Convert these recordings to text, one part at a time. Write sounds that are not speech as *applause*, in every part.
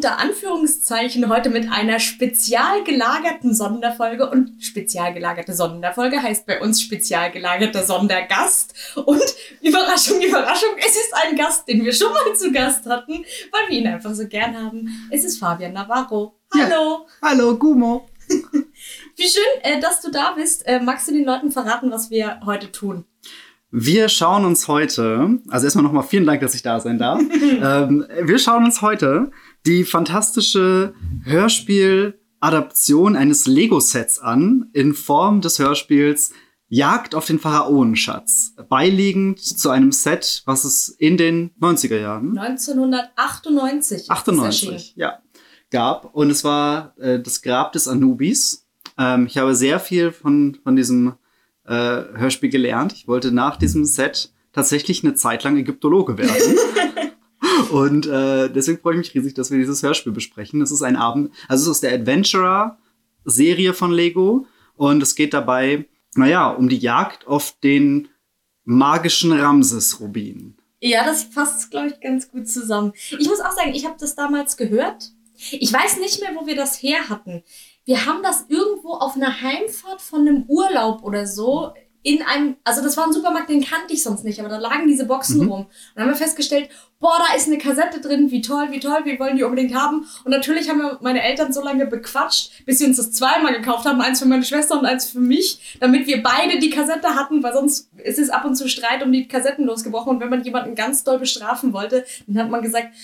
Unter Anführungszeichen heute mit einer spezial gelagerten Sonderfolge. Und spezial gelagerte Sonderfolge heißt bei uns spezial gelagerter Sondergast. Und Überraschung, Überraschung, es ist ein Gast, den wir schon mal zu Gast hatten, weil wir ihn einfach so gern haben. Es ist Fabian Navarro. Hallo. Ja. Hallo, Gumo. *laughs* Wie schön, äh, dass du da bist. Äh, magst du den Leuten verraten, was wir heute tun? Wir schauen uns heute, also erstmal nochmal vielen Dank, dass ich da sein darf. *laughs* ähm, wir schauen uns heute die fantastische Hörspiel-Adaption eines Lego-Sets an, in Form des Hörspiels Jagd auf den Pharaonenschatz, beiliegend zu einem Set, was es in den 90er Jahren 1998 98, ja, gab. Und es war äh, das Grab des Anubis. Ähm, ich habe sehr viel von, von diesem äh, Hörspiel gelernt. Ich wollte nach diesem Set tatsächlich eine Zeit lang Ägyptologe werden. *laughs* Und äh, deswegen freue ich mich riesig, dass wir dieses Hörspiel besprechen. Es ist ein Abend, also es ist aus der Adventurer-Serie von Lego. Und es geht dabei, naja, um die Jagd auf den magischen Ramses-Rubin. Ja, das passt, glaube ich, ganz gut zusammen. Ich muss auch sagen, ich habe das damals gehört. Ich weiß nicht mehr, wo wir das her hatten wir haben das irgendwo auf einer Heimfahrt von einem Urlaub oder so in einem, also das war ein Supermarkt, den kannte ich sonst nicht, aber da lagen diese Boxen mhm. rum. Und dann haben wir festgestellt, boah, da ist eine Kassette drin, wie toll, wie toll, wir wollen die unbedingt haben. Und natürlich haben wir meine Eltern so lange bequatscht, bis sie uns das zweimal gekauft haben, eins für meine Schwester und eins für mich, damit wir beide die Kassette hatten, weil sonst ist es ab und zu Streit um die Kassetten losgebrochen. Und wenn man jemanden ganz doll bestrafen wollte, dann hat man gesagt,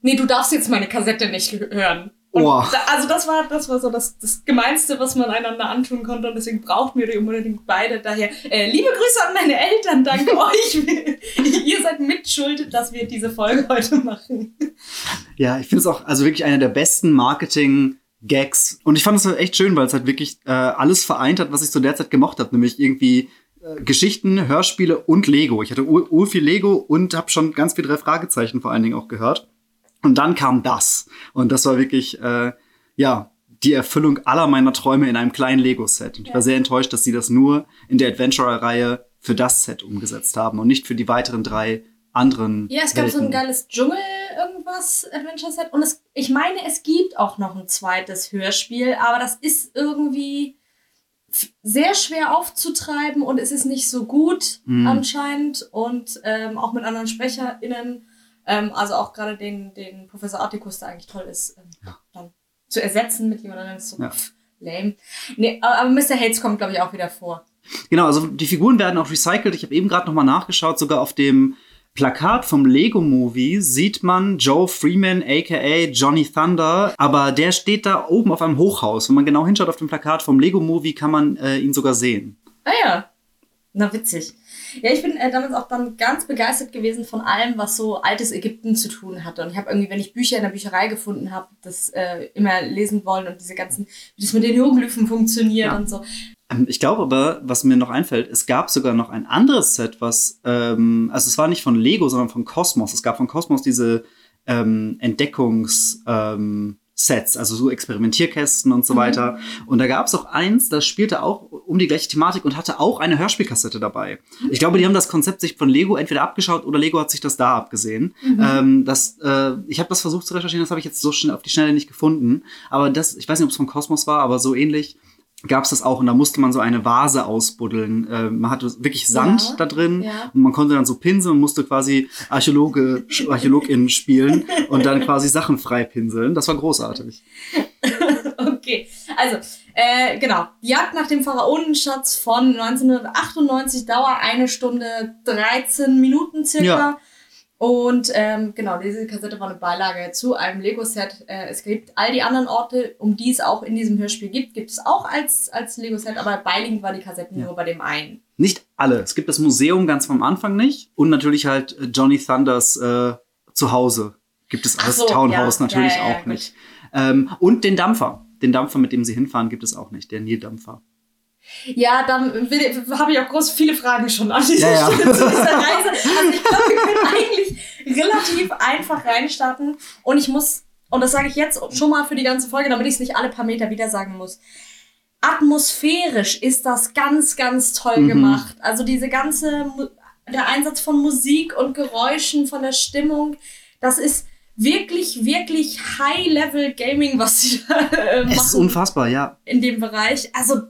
nee, du darfst jetzt meine Kassette nicht hören. Oh. Da, also das war, das war so das, das Gemeinste, was man einander antun konnte und deswegen brauchten wir die unbedingt beide. Daher äh, liebe Grüße an meine Eltern, danke *laughs* euch. *laughs* Ihr seid mitschuld, dass wir diese Folge heute machen. Ja, ich finde es auch also wirklich einer der besten Marketing- Gags. Und ich fand es halt echt schön, weil es halt wirklich äh, alles vereint hat, was ich zu der Zeit gemocht habe, nämlich irgendwie äh, Geschichten, Hörspiele und Lego. Ich hatte ur viel Lego und habe schon ganz viel drei Fragezeichen vor allen Dingen auch gehört. Und dann kam das. Und das war wirklich, äh, ja, die Erfüllung aller meiner Träume in einem kleinen Lego-Set. Und ich war sehr enttäuscht, dass sie das nur in der Adventurer-Reihe für das Set umgesetzt haben und nicht für die weiteren drei anderen. Ja, es gab Welten. so ein geiles Dschungel irgendwas Adventure Set und es, ich meine, es gibt auch noch ein zweites Hörspiel, aber das ist irgendwie sehr schwer aufzutreiben und es ist nicht so gut mm. anscheinend und ähm, auch mit anderen SprecherInnen ähm, also auch gerade den, den Professor Articus, der eigentlich toll ist, ähm, ja. dann zu ersetzen mit jemandem, anderem, ist so ja. pff, lame. Nee, aber Mr. Hates kommt, glaube ich, auch wieder vor. Genau, also die Figuren werden auch recycelt. Ich habe eben gerade noch mal nachgeschaut, sogar auf dem Plakat vom Lego Movie sieht man Joe Freeman, aka Johnny Thunder, aber der steht da oben auf einem Hochhaus. Wenn man genau hinschaut auf dem Plakat vom Lego Movie, kann man äh, ihn sogar sehen. Ah ja, na witzig. Ja, ich bin äh, damals auch dann ganz begeistert gewesen von allem, was so altes Ägypten zu tun hatte. Und ich habe irgendwie, wenn ich Bücher in der Bücherei gefunden habe, das äh, immer lesen wollen und diese ganzen, wie das mit den Hieroglyphen funktioniert ja. und so. Ähm, ich glaube aber, was mir noch einfällt, es gab sogar noch ein anderes Set, was, ähm, also es war nicht von Lego, sondern von Cosmos. Es gab von Cosmos diese ähm, Entdeckungs, ähm, Sets, also so Experimentierkästen und so mhm. weiter. Und da gab es auch eins, das spielte auch um die gleiche Thematik und hatte auch eine Hörspielkassette dabei. Mhm. Ich glaube, die haben das Konzept sich von Lego entweder abgeschaut oder Lego hat sich das da abgesehen. Mhm. Ähm, das, äh, ich habe das versucht zu recherchieren, das habe ich jetzt so schnell auf die Schnelle nicht gefunden. Aber das, ich weiß nicht, ob es von Cosmos war, aber so ähnlich gab es das auch und da musste man so eine Vase ausbuddeln. Äh, man hatte wirklich Sand ja, da drin ja. und man konnte dann so pinseln und musste quasi Archäologe, Archäologin spielen und dann quasi Sachen frei pinseln. Das war großartig. *laughs* okay, also äh, genau. Die Jagd nach dem Pharaonenschatz von 1998 Dauer eine Stunde 13 Minuten circa. Ja. Und ähm, genau, diese Kassette war eine Beilage zu einem Lego-Set. Äh, es gibt all die anderen Orte, um die es auch in diesem Hörspiel gibt, gibt es auch als, als Lego-Set, aber beiliegend war die Kassette ja. nur bei dem einen. Nicht alle. Es gibt das Museum ganz vom Anfang nicht und natürlich halt äh, Johnny Thunders äh, Zuhause. Gibt es als so, Townhouse ja, natürlich ja, auch nicht. Ähm, und den Dampfer. Den Dampfer, mit dem sie hinfahren, gibt es auch nicht. Der Nildampfer. Ja, dann habe ich auch groß viele Fragen schon an dieser ja, Stelle ja. zu dieser *laughs* Reise. Also ich glaube, wir können eigentlich relativ einfach reinstarten. Und ich muss, und das sage ich jetzt schon mal für die ganze Folge, damit ich es nicht alle paar Meter wieder sagen muss. Atmosphärisch ist das ganz, ganz toll mhm. gemacht. Also diese ganze, der Einsatz von Musik und Geräuschen, von der Stimmung, das ist wirklich, wirklich High-Level-Gaming, was sie da äh, machen. Es ist unfassbar, ja. In dem Bereich. Also,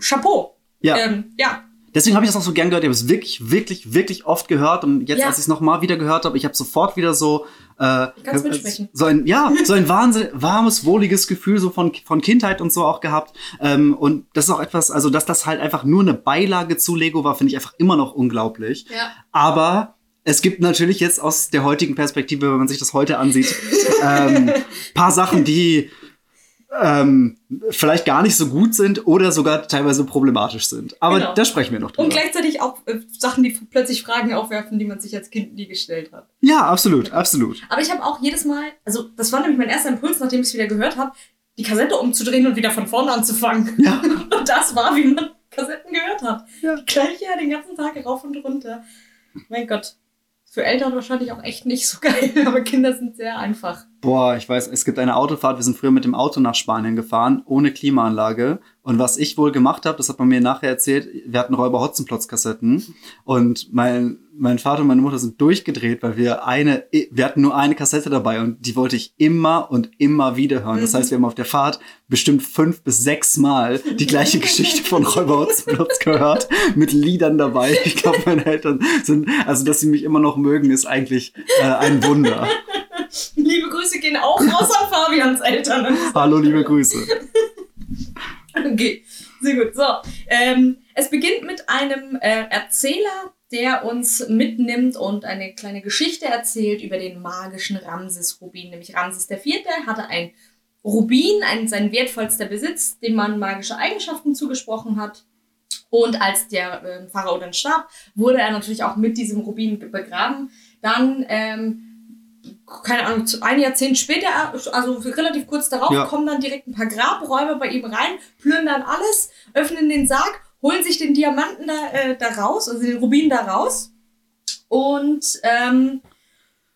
Chapeau. Ja. Ähm, ja. Deswegen habe ich das auch so gern gehört. Ich habe es wirklich, wirklich, wirklich oft gehört. Und jetzt, Ja. als ich es nochmal wieder gehört habe, ich habe sofort wieder so, äh, so ein, ja, so ein wahnsinn, warmes, wohliges Gefühl so von, von Kindheit und so auch gehabt. Ähm, und das ist auch etwas, also dass das halt einfach nur eine Beilage zu Lego war, finde ich einfach immer noch unglaublich. Ja. Aber es gibt natürlich jetzt aus der heutigen Perspektive, wenn man sich das heute ansieht, *laughs* ähm, paar Sachen, die ähm, vielleicht gar nicht so gut sind oder sogar teilweise problematisch sind. Aber Genau. da sprechen wir noch drüber. Und gleichzeitig auch äh, Sachen, die plötzlich Fragen aufwerfen, die man sich als Kind nie gestellt hat. ja, absolut, absolut. Aber ich habe auch jedes Mal, also das war nämlich mein erster Impuls, nachdem ich es wieder gehört habe, die Kassette umzudrehen und wieder von vorne anzufangen. Ja. *laughs* Und das war, wie man Kassetten gehört hat. Ja. Die gleiche den ganzen Tag rauf und runter. Mein Gott. Für Eltern wahrscheinlich auch echt nicht so geil, *laughs* aber Kinder sind sehr einfach. Boah, ich weiß, es gibt eine Autofahrt. Wir sind früher mit dem Auto nach Spanien gefahren, ohne Klimaanlage. Und was ich wohl gemacht habe, das hat man mir nachher erzählt, wir hatten Räuber Hotzenplotz-Kassetten. Und mein, mein Vater und meine Mutter sind durchgedreht, weil wir eine, wir hatten nur eine Kassette dabei und die wollte ich immer und immer wieder hören. Das Mhm. heißt, wir haben auf der Fahrt bestimmt fünf bis sechs Mal die gleiche *laughs* Geschichte von Räuber Hotzenplotz gehört, mit Liedern dabei. Ich glaube, meine Eltern sind, also dass sie mich immer noch mögen, ist eigentlich äh, ein Wunder. Liebe Grüße gehen auch raus an Fabians Eltern. Hallo, liebe Grüße. Okay, sehr gut. So, ähm, es beginnt mit einem äh, Erzähler, der uns mitnimmt und eine kleine Geschichte erzählt über den magischen Ramses-Rubin. Nämlich Ramses IV. hatte ein Rubin, ein, sein wertvollster Besitz, dem man magische Eigenschaften zugesprochen hat. Und als der äh, Pharao dann starb, wurde er natürlich auch mit diesem Rubin begraben. Dann, ähm, keine Ahnung, ein Jahrzehnt später, also relativ kurz darauf, Ja. kommen dann direkt ein paar Grabräuber bei ihm rein, plündern alles, öffnen den Sarg, holen sich den Diamanten da, äh, da raus, also den Rubin da raus. Und ähm,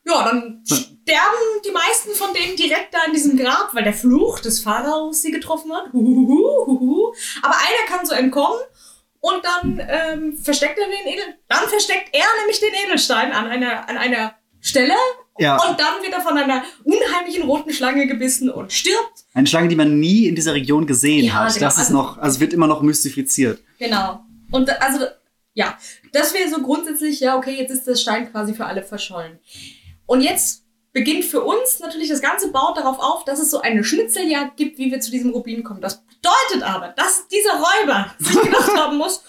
ja, dann Ja. sterben die meisten von denen direkt da in diesem Grab, weil der Fluch des Pharaos sie getroffen hat. Huhuhu. Aber einer kann so entkommen und dann ähm, versteckt er den Edel, dann versteckt er nämlich den Edelstein an einer, an einer Stelle Ja. und dann wird er von einer unheimlichen roten Schlange gebissen und stirbt. Eine Schlange, die man nie in dieser Region gesehen Ja, hat. genau. Das ist Also- noch, also wird immer noch mystifiziert. Genau. Und also, ja, das wäre so grundsätzlich, ja, okay, jetzt ist der Stein quasi für alle verschollen. Und jetzt beginnt für uns natürlich das Ganze baut darauf auf, dass es so eine Schnitzeljagd gibt, wie wir zu diesem Rubin kommen. Das bedeutet aber, dass dieser Räuber sich gedacht haben muss,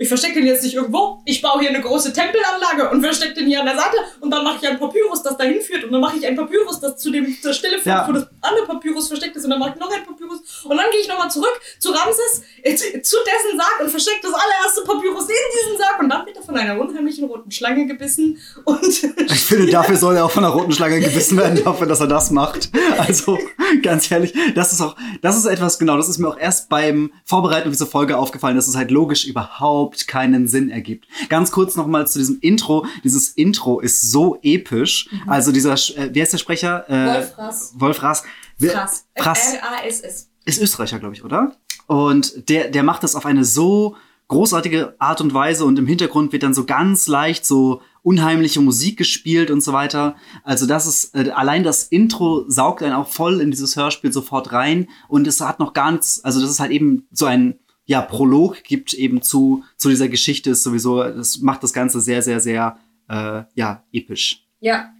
ich verstecke den jetzt nicht irgendwo, ich baue hier eine große Tempelanlage und verstecke den hier an der Seite. Und dann mache ich ein Papyrus, das dahin führt. Und dann mache ich ein Papyrus, das zu dem zur Stelle führt, Ja. wo das andere Papyrus versteckt ist. Und dann mache ich noch ein Papyrus. Und dann gehe ich nochmal zurück zu Ramses, äh, zu, dessen Sarg und verstecke das allererste Papyrus in diesen Sarg. Und dann wird er von einer unheimlichen roten Schlange gebissen. Und *laughs* Ich finde, dafür soll er auch von einer roten Schlange gebissen werden, dafür, dass er das macht. Also, ganz ehrlich, das ist auch, das ist etwas, genau, das ist mir auch erst beim Vorbereiten auf diese Folge aufgefallen, dass es halt logisch überhaupt keinen Sinn ergibt. Ganz kurz nochmal zu diesem Intro. Dieses Intro ist so episch. Also dieser, äh, wie heißt der Sprecher? Äh, Wolf Rass. Wolf Rass. Wer-. Frass. R-A-S-S. ist Österreicher, glaube ich, oder? Und der, der macht das auf eine so großartige Art und Weise und im Hintergrund wird dann so ganz leicht so unheimliche Musik gespielt und so weiter. Also das ist, äh, allein das Intro saugt einen auch voll in dieses Hörspiel sofort rein und es hat noch gar nichts, also das ist halt eben so ein, ja, Prolog gibt eben zu, zu dieser Geschichte ist sowieso, das macht das Ganze sehr, sehr, sehr, äh, ja, episch. Ja.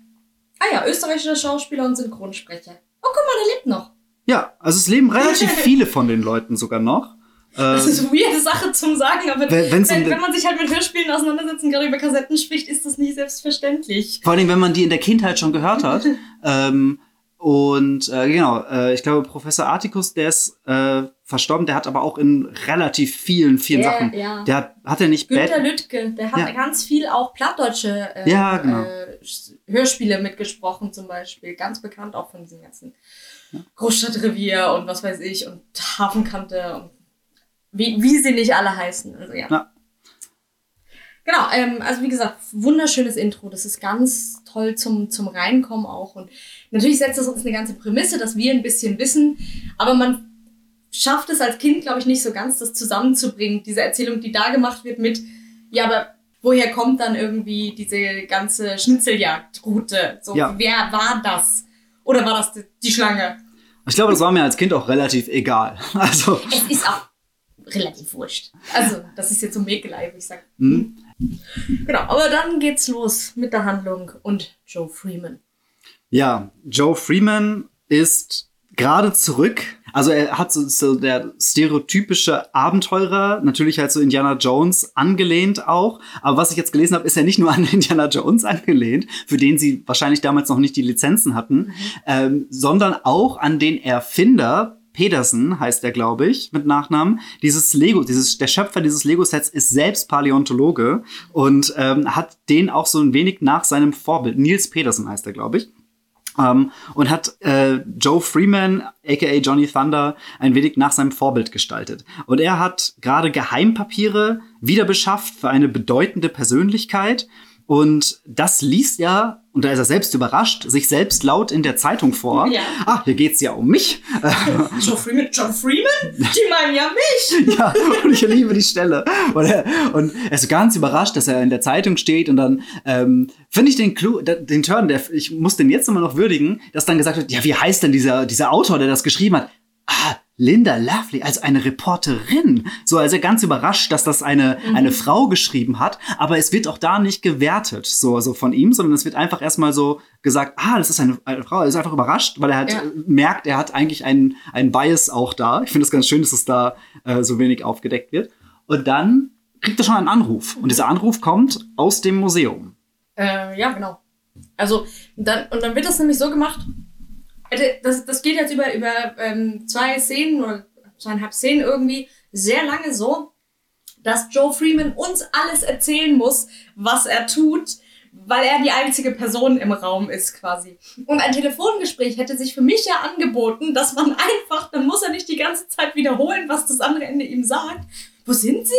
Ah ja, österreichischer Schauspieler und Synchronsprecher. Oh, guck mal, der lebt noch. Ja, also es leben relativ *laughs* viele von den Leuten sogar noch. Das Ähm, ist eine weirde Sache zum Sagen, aber Wenn- wenn, wenn man sich halt mit Hörspielen auseinandersetzt und gerade über Kassetten spricht, ist das nicht selbstverständlich. Vor allem, wenn man die in der Kindheit schon gehört hat. *laughs* ähm, und äh, genau, äh, ich glaube, Professor Articus, der ist äh, verstorben, der hat aber auch in relativ vielen, vielen Ja, Sachen. ja. Der hat, hat er nicht Günter Bad, Lüttke, der hat Ja. ganz viel auch plattdeutsche äh, Ja, genau. äh, Hörspiele mitgesprochen, zum Beispiel. Ganz bekannt auch von diesem ganzen Großstadtrevier und was weiß ich und Hafenkante und wie, wie sie nicht alle heißen. Also ja. Ja. Genau, ähm, also wie gesagt, wunderschönes Intro. Das ist ganz toll zum, zum Reinkommen auch. Und natürlich setzt das uns eine ganze Prämisse, dass wir ein bisschen wissen, aber man schafft es als Kind, glaube ich, nicht so ganz, das zusammenzubringen. Diese Erzählung, die da gemacht wird mit, ja, aber woher kommt dann irgendwie diese ganze Schnitzeljagdroute? So, Ja. wer war das? Oder war das die, Schlange? Ich glaube, das war mir als Kind auch relativ egal. *laughs* Also, Es ist auch relativ wurscht. Also, das ist jetzt so Mäkelei, wie ich sage. hm. Genau, aber dann geht's los mit der Handlung und Joe Freeman. ja, Joe Freeman ist gerade zurück. Also er hat so, so der stereotypische Abenteurer, natürlich halt so Indiana Jones angelehnt auch. Aber was ich jetzt gelesen habe, ist ja nicht nur an *laughs* Indiana Jones angelehnt, für den sie wahrscheinlich damals noch nicht die Lizenzen hatten, ähm, sondern auch an den Erfinder Pedersen heißt er, glaube ich, mit Nachnamen. Dieses Lego, dieses, der Schöpfer dieses Lego-Sets ist selbst Paläontologe und ähm, hat den auch so ein wenig nach seinem Vorbild. Nils Pedersen heißt er, glaube ich. Ähm, und hat äh, Joe Freeman, aka Johnny Thunder, ein wenig nach seinem Vorbild gestaltet. Und er hat gerade Geheimpapiere wieder beschafft für eine bedeutende Persönlichkeit. Und das liest er, und da ist er selbst überrascht, sich selbst laut in der Zeitung vor. Ja. Ah, hier geht's ja um mich. *laughs* Joe Freeman? John Freeman? Die meinen ja mich! *laughs* ja, und ich liebe die Stelle. Und er, und er ist so ganz überrascht, dass er in der Zeitung steht und dann ähm, finde ich den Clou, den Turn, der, ich muss den jetzt immer noch würdigen, dass dann gesagt wird, ja, wie heißt denn dieser, dieser Autor, der das geschrieben hat? Ah, Linda Lovely, also eine Reporterin. So, also ganz überrascht, dass das eine, eine Frau geschrieben hat, aber es wird auch da nicht gewertet, so, so von ihm, sondern es wird einfach erstmal so gesagt, ah, das ist eine, eine Frau. Er ist einfach überrascht, weil er halt Ja. äh, merkt, er hat eigentlich einen, einen Bias auch da. Ich finde es ganz schön, dass es da äh, so wenig aufgedeckt wird. Und dann kriegt er schon einen Anruf. Und dieser Anruf kommt aus dem Museum. Äh, ja, genau. Also, dann, und dann wird das nämlich so gemacht, das, das geht jetzt über, über ähm, zwei Szenen oder zweieinhalb Szenen irgendwie sehr lange so, dass Joe Freeman uns alles erzählen muss, was er tut, weil er die einzige Person im Raum ist quasi. Und ein Telefongespräch hätte sich für mich ja angeboten, dass man einfach, dann muss er nicht die ganze Zeit wiederholen, was das andere Ende ihm sagt. Wo sind Sie?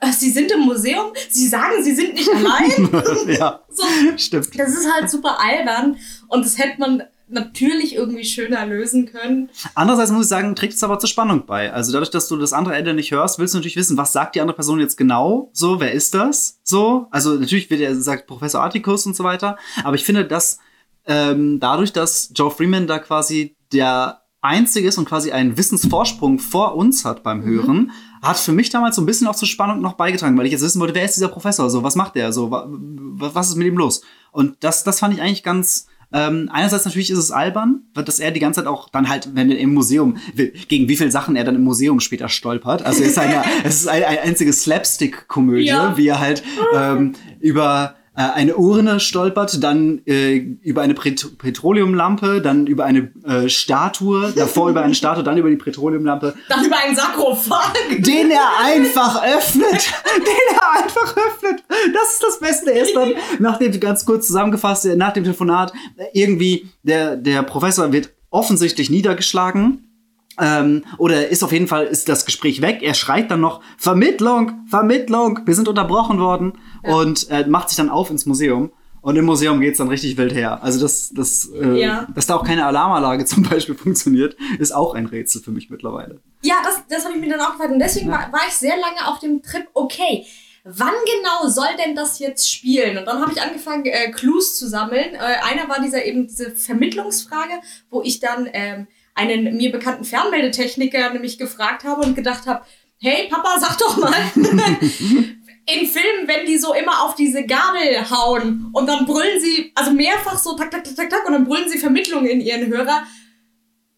Äh, Sie sind im Museum? Sie sagen, Sie sind nicht allein? *laughs* ja, so, stimmt. das ist halt super albern und das hätte man natürlich irgendwie schöner lösen können. Andererseits muss ich sagen, trägt es aber zur Spannung bei. Also dadurch, dass du das andere Ende nicht hörst, willst du natürlich wissen, was sagt die andere Person jetzt genau? So, wer ist das? So, also natürlich wird er sagt Professor Atticus und so weiter. Aber ich finde, dass ähm, dadurch, dass Joe Freeman da quasi der einzige ist und quasi einen Wissensvorsprung vor uns hat beim Hören, hat für mich damals so ein bisschen auch zur Spannung noch beigetragen, weil ich jetzt wissen wollte, wer ist dieser Professor? So, was macht der? So, wa wa- was ist mit ihm los? Und das, das fand ich eigentlich ganz. Ähm, einerseits natürlich ist es albern, dass er die ganze Zeit auch dann halt, wenn er im Museum, gegen wie viele Sachen er dann im Museum später stolpert. Also *laughs* es ist eine, es ist eine, eine einzige Slapstick-Komödie, Ja. wie er halt ähm, über äh, eine Urne stolpert, dann äh, über eine Pet Petroleumlampe, dann über eine äh, Statue, davor über eine Statue, dann über die Petroleumlampe, Dann über einen Sarkophag. den er einfach öffnet. Den er einfach öffnet. Das ist das Beste. Er ist dann, nachdem, ganz kurz zusammengefasst, nach dem Telefonat, irgendwie, der, der Professor wird offensichtlich niedergeschlagen. Ähm, oder ist auf jeden Fall, ist das Gespräch weg. Er schreit dann noch, Vermittlung, Vermittlung, wir sind unterbrochen worden. Und äh, macht sich dann auf ins Museum. Und im Museum geht's dann richtig wild her. Also, dass, dass, äh, Ja. dass da auch keine Alarmanlage *laughs* zum Beispiel funktioniert, ist auch ein Rätsel für mich mittlerweile. Ja, das, das habe ich mir dann auch gefragt. Und deswegen war, war ich sehr lange auf dem Trip, okay, wann genau soll denn das jetzt spielen? Und dann habe ich angefangen, äh, Clues zu sammeln. Äh, einer war dieser eben diese Vermittlungsfrage, wo ich dann ähm, einen mir bekannten Fernmeldetechniker nämlich gefragt habe und gedacht habe, hey Papa, sag doch mal. *laughs* In Filmen, wenn die so immer auf diese Gabel hauen und dann brüllen sie, also mehrfach so tak, tak, tak, tak, tak und dann brüllen sie Vermittlung in ihren Hörer.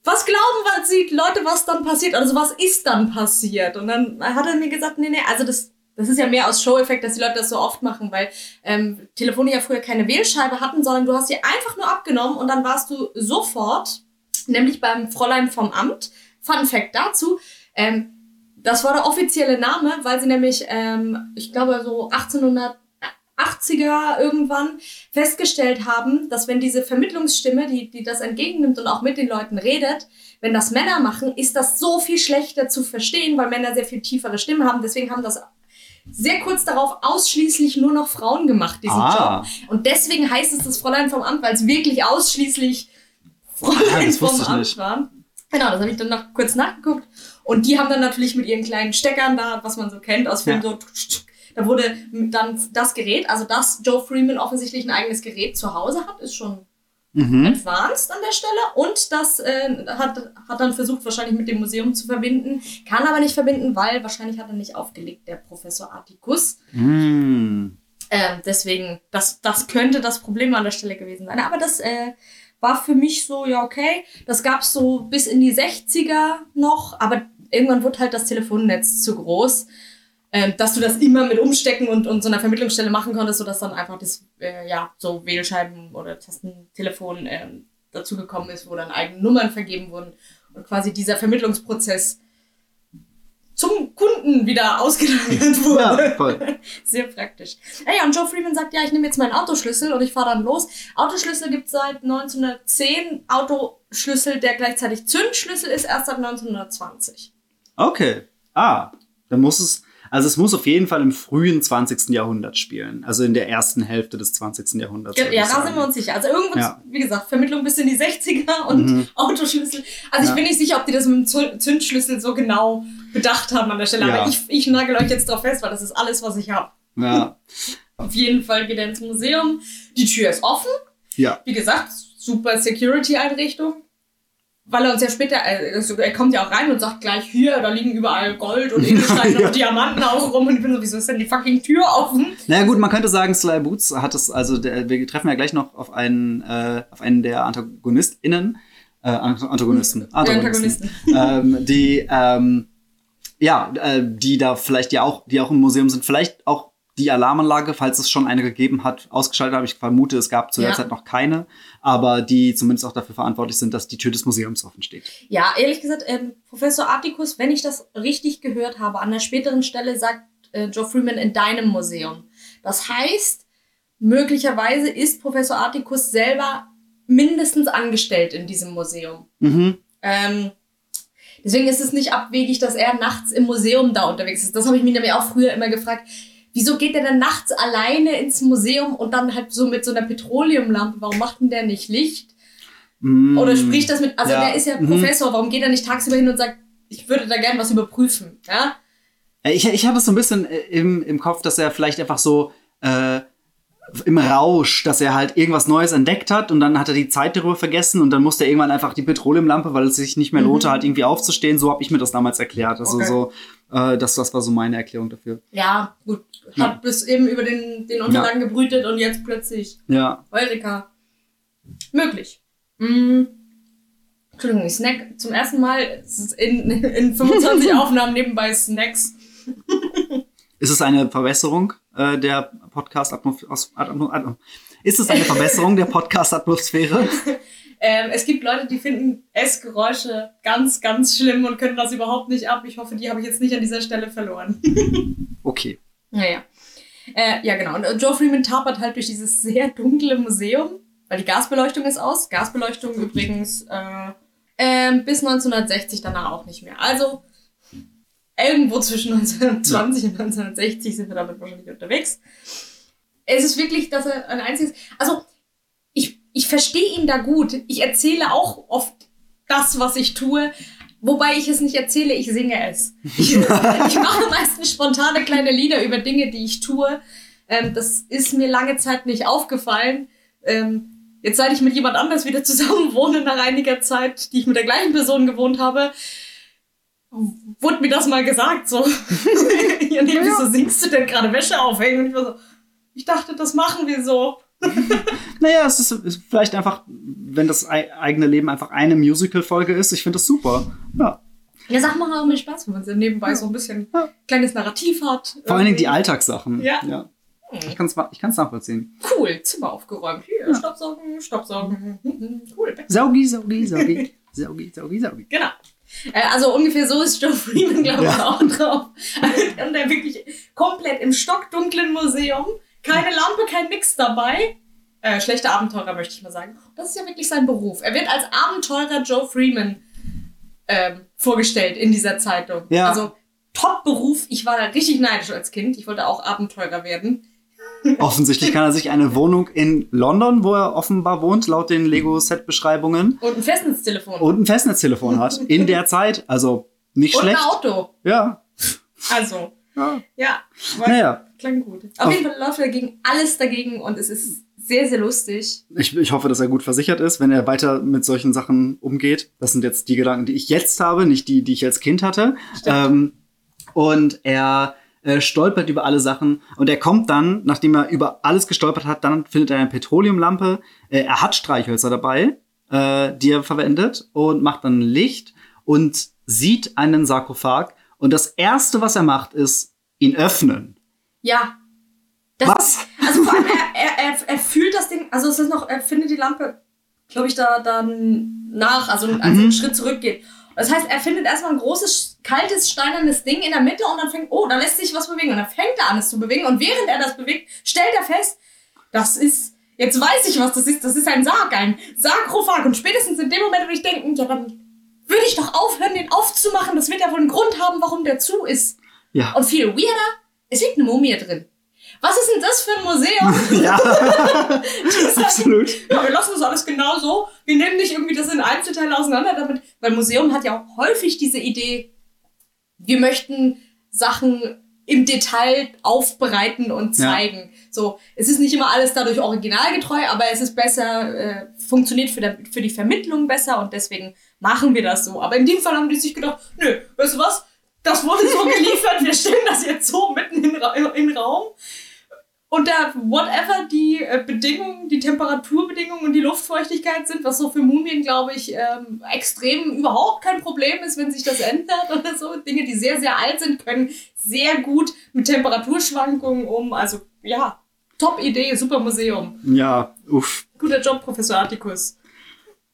Was glauben was sie Leute, was dann passiert? Also was ist dann passiert? Und dann hat er mir gesagt, nee, nee, also das, das ist ja mehr aus Show-Effekt, dass die Leute das so oft machen, weil ähm, Telefone ja früher keine Wählscheibe hatten, sondern du hast sie einfach nur abgenommen und dann warst du sofort, nämlich beim Fräulein vom Amt. Fun Fact dazu, ähm, das war der offizielle Name, weil sie nämlich, ähm, ich glaube, so 1880er irgendwann festgestellt haben, dass wenn diese Vermittlungsstimme, die, die das entgegennimmt und auch mit den Leuten redet, wenn das Männer machen, ist das so viel schlechter zu verstehen, weil Männer sehr viel tiefere Stimmen haben. Deswegen haben das sehr kurz darauf ausschließlich nur noch Frauen gemacht, diesen Ah. Job. Und deswegen heißt es das Fräulein vom Amt, weil es wirklich ausschließlich Fräulein Ah, das vom Amt waren. Genau, das habe ich dann noch kurz nachgeguckt. Und die haben dann natürlich mit ihren kleinen Steckern da, was man so kennt aus Filmen, Ja. so Da wurde dann das Gerät, also dass Joe Freeman offensichtlich ein eigenes Gerät zu Hause hat, ist schon Mhm. advanced an der Stelle. Und das äh, hat, hat dann versucht, wahrscheinlich mit dem Museum zu verbinden, kann aber nicht verbinden, weil wahrscheinlich hat er nicht aufgelegt, der Professor Atticus. Mm. Ähm, deswegen, das, das könnte das Problem an der Stelle gewesen sein. Aber das äh, war für mich so, ja, okay. Das gab's so bis in die 60er noch, aber irgendwann wurde halt das Telefonnetz zu groß, ähm, dass du das immer mit Umstecken und, und so einer Vermittlungsstelle machen konntest, sodass dann einfach das, äh, ja, so Wählscheiben oder Tastentelefon ähm, dazugekommen ist, wo dann eigene Nummern vergeben wurden und quasi dieser Vermittlungsprozess zum Kunden wieder ausgelagert wurde. Ja, voll. *laughs* Sehr praktisch. Ja, ja, und Joe Freeman sagt, ja, ich nehme jetzt meinen Autoschlüssel und ich fahre dann los. Autoschlüssel gibt seit 1910. Autoschlüssel, der gleichzeitig Zündschlüssel ist, erst seit 1920. Okay. Ah, dann muss es, also es muss auf jeden Fall im frühen 20. Jahrhundert spielen. Also in der ersten Hälfte des 20. Jahrhunderts. Ja, ich da sind wir uns sicher. Also irgendwo, Ja. wie gesagt, Vermittlung bis in die 60er und Mhm. Autoschlüssel. Also ich Ja. bin nicht sicher, ob die das mit dem Zü- Zündschlüssel so genau bedacht haben an der Stelle. Ja. Aber ich, ich nagel euch jetzt drauf fest, weil das ist alles, was ich habe. Ja. *laughs* Auf jeden Fall geht er ins Museum. Die Tür ist offen. Ja. Wie gesagt, super Security-Einrichtung. Weil er uns ja später, äh, also er kommt ja auch rein und sagt gleich, hier, da liegen überall Gold und *laughs* Edelsteine Ja. und Diamanten auch rum. Und ich bin so, wieso ist denn die fucking Tür offen? Naja gut, man könnte sagen, Sly Boots hat es, also der, wir treffen ja gleich noch auf einen, äh, auf einen der AntagonistInnen, äh, Ant- *laughs* Antagonisten, Antagonisten. ähm, die, ähm, ja, äh, die da vielleicht ja auch, die auch im Museum sind, vielleicht auch die Alarmanlage, falls es schon eine gegeben hat, ausgeschaltet habe. Ich vermute, es gab zu der Ja. Zeit noch keine, aber die zumindest auch dafür verantwortlich sind, dass die Tür des Museums offen steht. Ja, ehrlich gesagt, ähm, Professor Atticus, wenn ich das richtig gehört habe, an der späteren Stelle sagt äh, Joe Freeman in deinem Museum. Das heißt, möglicherweise ist Professor Atticus selber mindestens angestellt in diesem Museum. Mhm. Ähm, deswegen ist es nicht abwegig, dass er nachts im Museum da unterwegs ist. Das habe ich mich nämlich auch früher immer gefragt. Wieso geht er dann nachts alleine ins Museum und dann halt so mit so einer Petroleumlampe? Warum macht denn der nicht Licht? Mm. Oder spricht das mit, also Ja. der ist ja Mhm. Professor, warum geht er nicht tagsüber hin und sagt, ich würde da gern was überprüfen? Ja? Ich, ich hatte so ein bisschen äh, im, im Kopf, dass er vielleicht einfach so äh, im Rausch, dass er halt irgendwas Neues entdeckt hat und dann hat er die Zeit darüber vergessen und dann musste er irgendwann einfach die Petroleumlampe, weil es sich nicht mehr lohnte, Mhm. halt irgendwie aufzustehen. So habe ich mir das damals erklärt. Also Okay. so, äh, das, das war so meine Erklärung dafür. Ja, gut. Hat Ja. bis eben über den, den Untergang gebrütet und jetzt plötzlich Ja. Eureka. Möglich. Mm. Entschuldigung, snack zum ersten Mal in, in *laughs* 25 Aufnahmen nebenbei Snacks. Ist es eine Verbesserung äh, der Podcast-Atmosphäre? Ist es eine Verbesserung der Podcast-Atmosphäre? *laughs* Ähm, es gibt Leute, die finden Essgeräusche ganz, ganz schlimm und können das überhaupt nicht ab. Ich hoffe, die habe ich jetzt nicht an dieser Stelle verloren. *laughs* Okay. Naja. Äh, ja, genau. Und äh, Joe Freeman tapert halt durch dieses sehr dunkle Museum, weil die Gasbeleuchtung ist aus. Gasbeleuchtung übrigens äh, ähm, bis 1960 danach auch nicht mehr. Also irgendwo zwischen 1920 und 1960 sind wir damit wahrscheinlich unterwegs. Es ist wirklich, dass er ein einziges. Also, ich, verstehe ihn da gut. Ich erzähle auch oft das, was ich tue. Wobei ich es nicht erzähle, ich singe es. *laughs* Ich, ich mache meistens spontane kleine Lieder über Dinge, die ich tue. Ähm, das ist mir lange Zeit nicht aufgefallen. Ähm, jetzt, seit ich mit jemand anders wieder *laughs* zusammen wohne nach einiger Zeit, die ich mit der gleichen Person gewohnt habe, wurde mir das mal gesagt. So, *laughs* ja, nee, wieso singst du denn gerade Wäsche aufhängen? Und ich war so, ich dachte, das machen wir so. *laughs* Naja, es ist, ist vielleicht einfach, wenn das ei- eigene Leben einfach eine Musical-Folge ist, ich finde das super. Ja. Ja, Sachen machen auch mir Spaß, wenn man so nebenbei so ein bisschen Ja. kleines Narrativ hat. Vor allen Dingen die. Alltagssachen. Ja. Ich kann es ich kann's nachvollziehen. Cool, Zimmer aufgeräumt. Hier, Staubsaugen, Staubsaugen. Mhm, Cool. Saugi, saugi, saugi. saugi, saugi, saugi. Genau. Äh, also ungefähr so ist Joe Freeman, glaube ich, Ja. auch drauf. *laughs* Und er wirklich komplett im stockdunklen Museum. Keine Lampe, kein Nix dabei. Äh, schlechter Abenteurer, möchte ich mal sagen. Das ist ja wirklich sein Beruf. Er wird als Abenteurer Joe Freeman ähm, vorgestellt in dieser Zeitung. Ja. Also Top-Beruf. Ich war da richtig neidisch als Kind. Ich wollte auch Abenteurer werden. *laughs* Offensichtlich kann er sich eine Wohnung in London, wo er offenbar wohnt, laut den Lego-Set-Beschreibungen, Und ein Festnetztelefon. und ein Festnetztelefon hat. In der Zeit. Also nicht Und ein schlecht. Auto. Ja. Also, ja. ja. Naja, klang gut. Auf, Auf jeden Fall läuft er gegen alles dagegen und es ist sehr, sehr lustig. Ich, ich hoffe, dass er gut versichert ist, wenn er weiter mit solchen Sachen umgeht. Das sind jetzt die Gedanken, die ich jetzt habe, nicht die, die ich als Kind hatte. Ähm, und er äh, stolpert über alle Sachen und er kommt dann, nachdem er über alles gestolpert hat, dann findet er eine Petroleumlampe. Äh, er hat Streichhölzer dabei, äh, die er verwendet und macht dann Licht und sieht einen Sarkophag. Und das erste, was er macht, ist ihn öffnen. Ja. Das was? also vor allem, er, er, er, er fühlt das Ding, also es ist noch, er findet die Lampe, glaube ich, da dann nach, also als mhm. er einen Schritt zurückgeht. Das heißt, er findet erstmal ein großes, kaltes, steinernes Ding in der Mitte und dann fängt, oh, da lässt sich was bewegen. Und dann fängt er an, es zu bewegen. Und während er das bewegt, stellt er fest, das ist, jetzt weiß ich, was das ist. Das ist ein Sarg, ein Sarkophag. Und spätestens in dem Moment würde ich denken, ja, dann würde ich doch aufhören, den aufzumachen. Das wird ja wohl einen Grund haben, warum der zu ist. Ja. Und viel weirder, es liegt eine Mumie drin. Was ist denn das für ein Museum? *laughs* ja, *laughs* absolut. Ja, wir lassen das alles genau so. Wir nehmen nicht irgendwie das in Einzelteile auseinander, damit, weil Museum hat ja auch häufig diese Idee, wir möchten Sachen im Detail aufbereiten und zeigen. Ja. So, es ist nicht immer alles dadurch originalgetreu, aber es ist besser, äh, funktioniert für, der, für die Vermittlung besser und deswegen machen wir das so. Aber in dem Fall haben die sich gedacht, nö, weißt du was? Das wurde so geliefert, wir stellen das jetzt so mitten in, in den Raum unter whatever die äh, Bedingungen, die Temperaturbedingungen und die Luftfeuchtigkeit sind, was so für Mumien, glaube ich, ähm, extrem überhaupt kein Problem ist, wenn sich das ändert oder so. Dinge, die sehr, sehr alt sind, können sehr gut mit Temperaturschwankungen um. Also ja, top Idee, super Museum. Ja, uff. Guter Job, Professor Atticus.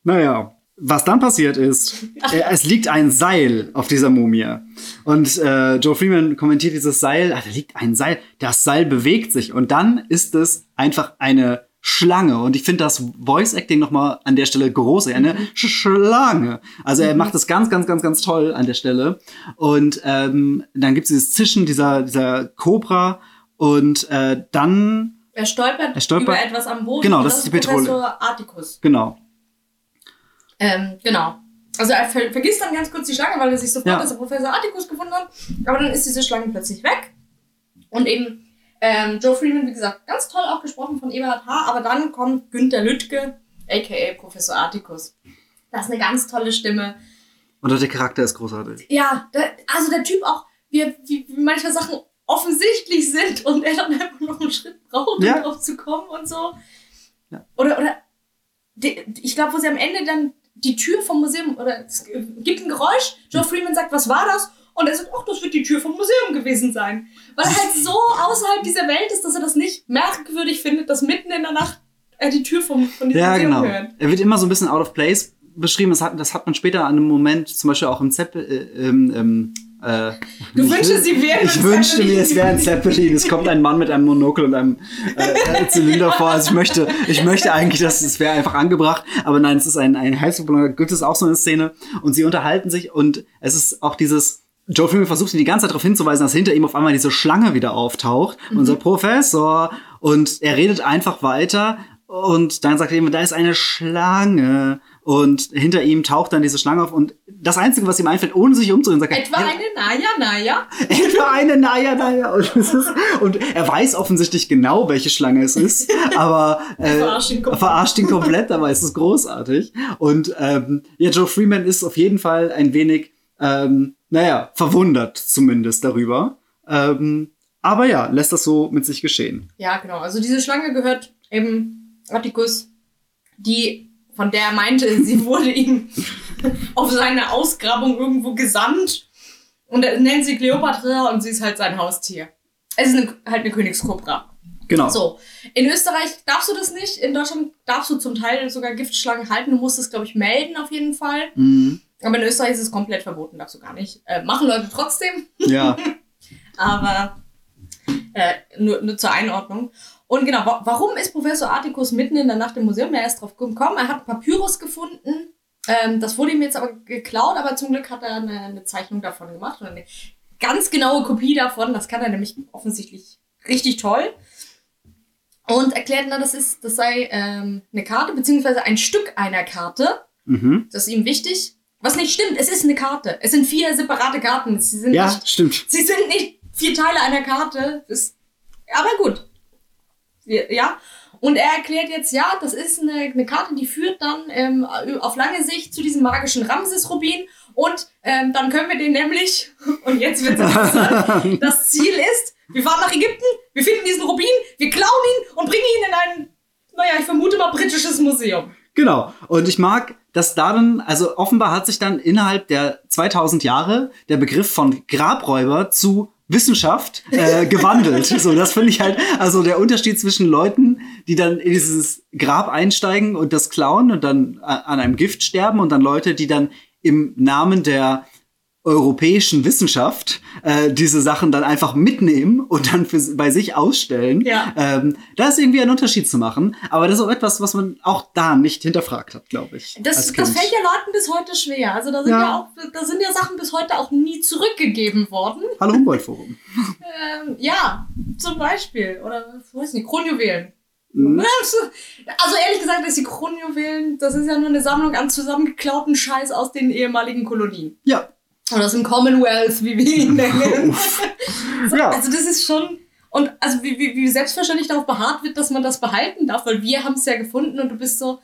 Naja, was dann passiert ist, äh, es liegt ein Seil auf dieser Mumie. Und äh, Joe Freeman kommentiert dieses Seil, ah, da liegt ein Seil, das Seil bewegt sich. Und dann ist es einfach eine Schlange. Und ich finde das Voice Acting nochmal an der Stelle groß, eine mhm. Schlange. Also er mhm. macht das ganz, ganz, ganz, ganz toll an der Stelle. Und ähm, dann gibt es dieses Zischen dieser, dieser Cobra und äh, dann. Er stolpert, er stolpert über etwas am Boden. Genau, das, das ist die. Professor Articus. Genau. Ähm, genau. Also er ver vergisst dann ganz kurz die Schlange, weil er sich sofort, ja. dass er Professor Atticus gefunden hat. Aber dann ist diese Schlange plötzlich weg. Und eben ähm, Joe Freeman, wie gesagt, ganz toll auch gesprochen von Eberhard H. Aber dann kommt Günther Lüttke, a.k.a. Professor Atticus. Das ist eine ganz tolle Stimme. Und der Charakter ist großartig. Ja, der, also der Typ auch, wie, wie, wie manche Sachen offensichtlich sind und er dann einfach noch einen Schritt braucht, um ja. drauf zu kommen und so. Ja. Oder, oder ich glaube, wo sie am Ende dann die Tür vom Museum, oder es gibt ein Geräusch, Joe Freeman sagt, was war das? Und er sagt, ach, das wird die Tür vom Museum gewesen sein. Weil er halt so außerhalb dieser Welt ist, dass er das nicht merkwürdig findet, dass mitten in der Nacht er die Tür vom, von diesem ja, Museum genau. hört. Er wird immer so ein bisschen out of place beschrieben. Das hat, das hat man später an einem Moment, zum Beispiel auch im Zepp, äh, ähm, ähm, äh, du wünschst, sie wären Ich wünschte mir, es wäre ein Zeppelin. Es kommt ein Mann mit einem Monokel und einem äh, Zylinder vor. Also ich möchte, ich möchte eigentlich, dass es wäre einfach angebracht. Aber nein, es ist ein, ein. Da gibt es auch so eine Szene. Und sie unterhalten sich und es ist auch dieses, Joe Freeman versucht ihn die ganze Zeit darauf hinzuweisen, dass hinter ihm auf einmal diese Schlange wieder auftaucht. Mhm. Unser Professor. Und er redet einfach weiter. Und dann sagt er ihm, da ist eine Schlange. Und hinter ihm taucht dann diese Schlange auf und das Einzige, was ihm einfällt, ohne sich umzudrehen, sagt er, Etwa eine Naja, Naja? *laughs* Etwa eine Naja, Naja. Und, ist, und, er weiß offensichtlich genau, welche Schlange es ist, *laughs* aber äh, verarscht, ihn verarscht ihn komplett, dabei ist es großartig. Und ähm, ja, Joe Freeman ist auf jeden Fall ein wenig, ähm, naja, verwundert zumindest darüber. Ähm, aber ja, lässt das so mit sich geschehen. Ja, genau. Also diese Schlange gehört eben Atticus, die von der er meinte, sie *laughs* wurde ihm auf seine Ausgrabung irgendwo gesandt. Und er nennt sie Cleopatra und sie ist halt sein Haustier. Es ist eine, halt eine Königskobra. Genau. So. In Österreich darfst du das nicht. In Deutschland darfst du zum Teil sogar Giftschlangen halten. Du musst es, glaube ich, melden auf jeden Fall. Mhm. Aber in Österreich ist es komplett verboten, darfst du gar nicht. Äh, machen Leute trotzdem. Ja. *laughs* Aber äh, nur, nur zur Einordnung. Und genau, warum ist Professor Articus mitten in der Nacht im Museum? Er ist drauf gekommen, er hat Papyrus gefunden. Ähm, das wurde ihm jetzt aber geklaut, aber zum Glück hat er eine, eine Zeichnung davon gemacht und eine ganz genaue Kopie davon. Das kann er nämlich offensichtlich richtig toll. Und erklärt, na, das ist, das sei ähm, eine Karte, beziehungsweise ein Stück einer Karte. Mhm. Das ist ihm wichtig. Was nicht stimmt, es ist eine Karte. Es sind vier separate Karten. Sie sind ja, nicht, stimmt. Sie sind nicht vier Teile einer Karte. Das Aber gut. Ja. Und er erklärt jetzt, ja, das ist eine, eine Karte, die führt dann ähm, auf lange Sicht zu diesem magischen Ramses-Rubin. Und ähm, dann können wir den nämlich, *laughs* und jetzt wird es das Ziel ist, wir fahren nach Ägypten, wir finden diesen Rubin, wir klauen ihn und bringen ihn in ein, naja, ich vermute mal, britisches Museum. Genau. Und ich mag, dass da dann, also offenbar hat sich dann innerhalb der 2000 Jahre der Begriff von Grabräuber zu Wissenschaft äh, gewandelt. so, das finde ich halt, also der Unterschied zwischen Leuten, die dann in dieses Grab einsteigen und das klauen und dann an einem Gift sterben und dann Leute, die dann im Namen der europäischen Wissenschaft äh, diese Sachen dann einfach mitnehmen und dann für, bei sich ausstellen. Ja. Ähm, da ist irgendwie ein Unterschied zu machen. Aber das ist auch etwas, was man auch da nicht hinterfragt hat, glaube ich. Das, das fällt ja Leuten bis heute schwer. Also da sind ja. ja. auch, da sind ja Sachen bis heute auch nie zurückgegeben worden. Hallo Humboldt-Forum. *laughs* ähm, ja, zum Beispiel. Oder, weiß nicht, Kronjuwelen. Mhm. *laughs* Also ehrlich gesagt, ist die Kronjuwelen, das ist ja nur eine Sammlung an zusammengeklauten Scheiß aus den ehemaligen Kolonien. Ja, oder aus dem Commonwealth, wie wir ihn nennen. *laughs* so, ja. Also das ist schon. Und also wie, wie, wie selbstverständlich darauf beharrt wird, dass man das behalten darf, weil wir haben es ja gefunden und du bist so,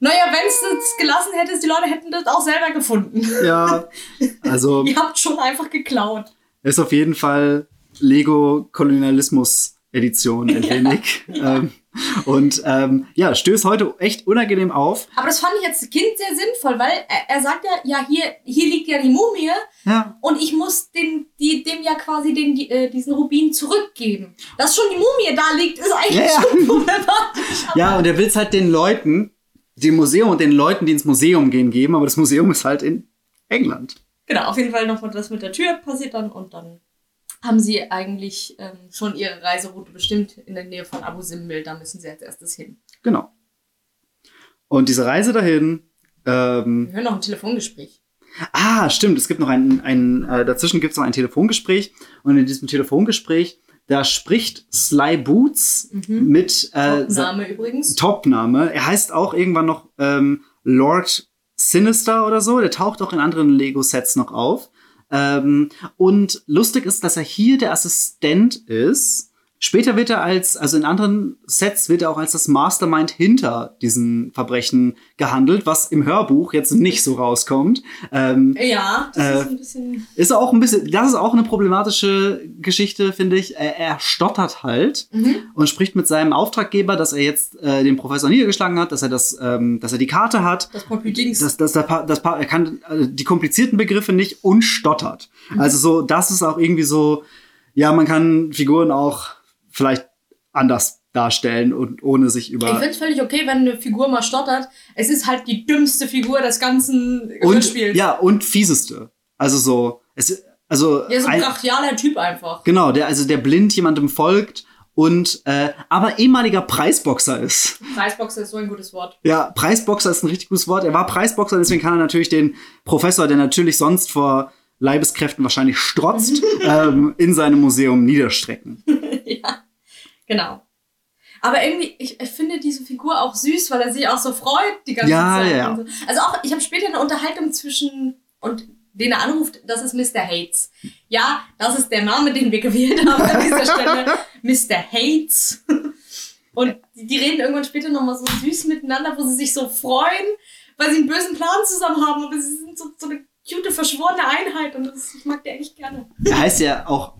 naja, wenn es gelassen hättest, die Leute hätten das auch selber gefunden. Ja, *laughs* also. Ihr habt schon einfach geklaut. Ist auf jeden Fall Lego-Kolonialismus Edition ein *laughs* wenig. Ähm, und ähm, ja, stößt heute echt unangenehm auf. Aber das fand ich als Kind sehr sinnvoll, weil er, er sagt ja, ja, hier, hier liegt ja die Mumie ja. und ich muss den, die, dem ja quasi den, die, äh, diesen Rubin zurückgeben. Dass schon die Mumie da liegt, ist eigentlich ja, schon *laughs* problematisch. Ja, und er will es halt den Leuten, dem Museum und den Leuten, die ins Museum gehen, geben, aber das Museum ist halt in England. Genau, auf jeden Fall noch das mit der Tür passiert dann und dann haben sie eigentlich ähm, schon ihre Reiseroute bestimmt in der Nähe von Abu Simbel. Da müssen sie als erstes hin. Genau. Und diese Reise dahin. Ähm, Wir hören noch ein Telefongespräch. Ah, stimmt. Es gibt noch ein, ein äh, dazwischen gibt es noch ein Telefongespräch. Und in diesem Telefongespräch, da spricht Sly Boots mhm. mit. Äh, Topname übrigens. Topname. Er heißt auch irgendwann noch ähm, Lord Sinister oder so. Der taucht auch in anderen Lego-Sets noch auf. Ähm, und lustig ist, dass er hier der Assistent ist Später wird er als, also in anderen Sets wird er auch als das Mastermind hinter diesen Verbrechen gehandelt, was im Hörbuch jetzt nicht so rauskommt. Ähm, ja, das äh, ist ein bisschen. Ist auch ein bisschen, das ist auch eine problematische Geschichte, finde ich. Er, er stottert halt mhm. und spricht mit seinem Auftraggeber, dass er jetzt äh, den Professor niedergeschlagen hat, dass er das, ähm, dass er die Karte hat. Das Papydings. Dass, dass, das, das, er kann äh, die komplizierten Begriffe nicht und stottert. Mhm. Also so, das ist auch irgendwie so, ja, man kann Figuren auch vielleicht anders darstellen und ohne sich über. Ich finde es völlig okay, wenn eine Figur mal stottert. Es ist halt die dümmste Figur des ganzen und, Spiels. Ja, und fieseste. Also so, es, also. Ja, so ein brachialer Typ einfach. Genau, der, also der blind jemandem folgt und äh, aber ehemaliger Preisboxer ist. Preisboxer ist so ein gutes Wort. Ja, Preisboxer ist ein richtig gutes Wort. Er war Preisboxer, deswegen kann er natürlich den Professor, der natürlich sonst vor Leibeskräften wahrscheinlich strotzt, *laughs* ähm, in seinem Museum niederstrecken. *laughs* *laughs* ja. Genau. Aber irgendwie, ich, ich, finde diese Figur auch süß, weil er sich auch so freut die ganze ja, Zeit. Ja. So. Also auch, ich habe später eine Unterhaltung zwischen und den er anruft, das ist Mr. Hates. Ja, das ist der Name, den wir gewählt haben an dieser *laughs* Stelle. Mr. Hates. Und die, die reden irgendwann später nochmal so süß miteinander, wo sie sich so freuen, weil sie einen bösen Plan zusammen haben, aber sie sind so, so eine cute, verschworene Einheit und das, ich mag die eigentlich gerne. Er heißt ja auch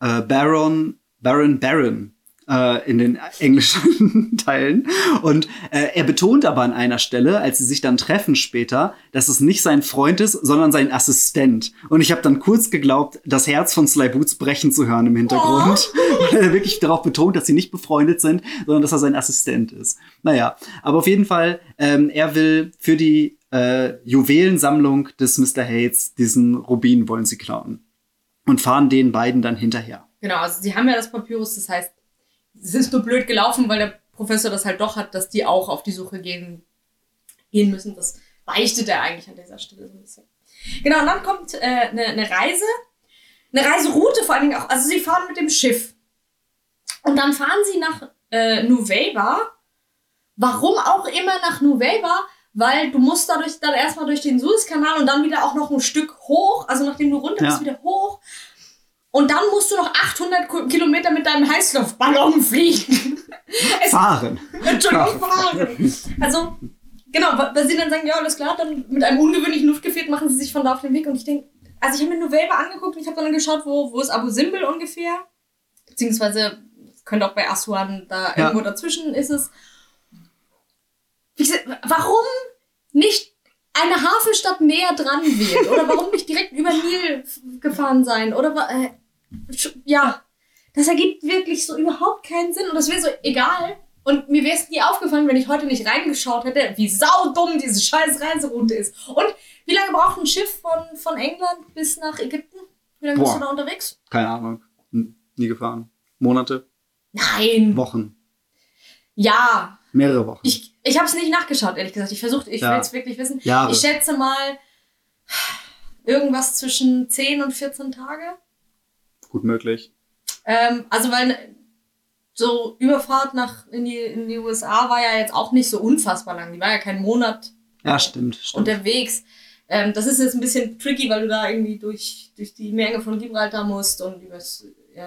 äh, Baron, Baron Baron äh, in den englischen *laughs* Teilen. Und äh, er betont aber an einer Stelle, als sie sich dann treffen später, dass es nicht sein Freund ist, sondern sein Assistent. Und ich habe dann kurz geglaubt, das Herz von Sly Boots brechen zu hören im Hintergrund. Oh. *laughs* Weil er wirklich darauf betont, dass sie nicht befreundet sind, sondern dass er sein Assistent ist. Naja, aber auf jeden Fall, ähm, er will für die äh, Juwelensammlung des Mr. Hates diesen Rubin wollen sie klauen. Und fahren den beiden dann hinterher. Genau, also sie haben ja das Papyrus, das heißt, es ist nur blöd gelaufen, weil der Professor das halt doch hat, dass die auch auf die Suche gehen, gehen müssen. Das beichtet er eigentlich an dieser Stelle so ein bisschen. Genau, und dann kommt äh, eine, eine Reise, eine Reiseroute vor allen Dingen auch. Also sie fahren mit dem Schiff. Und dann fahren sie nach äh, Nuweiba. Warum auch immer nach Nuweiba? Weil du musst dadurch dann erstmal durch den Suezkanal und dann wieder auch noch ein Stück hoch. Also nachdem du runter bist, wieder hoch. Und dann musst du noch 800 Ku- Kilometer mit deinem Heißluftballon *laughs* fliegen. Fahren. Entschuldigung, fahren. Also, genau, weil sie dann sagen, ja, alles klar, dann mit einem ungewöhnlichen Luftgefährt machen sie sich von da auf den Weg. Und ich denke, also ich habe mir Wälder angeguckt und ich habe dann geschaut, wo, wo ist Abu Simbel ungefähr. Beziehungsweise, könnte auch bei Aswan da Ja. irgendwo dazwischen ist es. Gesagt, warum nicht eine Hafenstadt näher dran wählen? Oder warum nicht direkt über Nil gefahren sein? Oder äh, ja, das ergibt wirklich so überhaupt keinen Sinn. Und das wäre so egal. Und mir wäre es nie aufgefallen, wenn ich heute nicht reingeschaut hätte, wie saudumm diese scheiß Reiseroute ist. Und wie lange braucht ein Schiff von, von England bis nach Ägypten? Wie lange bist Boah. du da unterwegs? Keine Ahnung. Nie gefahren. Monate, Nein. Wochen, Ja. mehrere Wochen. Ich, ich habe es nicht nachgeschaut, ehrlich gesagt. Ich versuche, ich Ja. will es wirklich wissen. Jahre. Ich schätze mal irgendwas zwischen 10 und 14 Tage. Gut möglich. Ähm, also weil so Überfahrt nach in die, in die USA war ja jetzt auch nicht so unfassbar lang. Die war ja keinen Monat Ja, stimmt. stimmt. unterwegs. Ähm, das ist jetzt ein bisschen tricky, weil du da irgendwie durch, durch die Menge von Gibraltar musst und übers äh,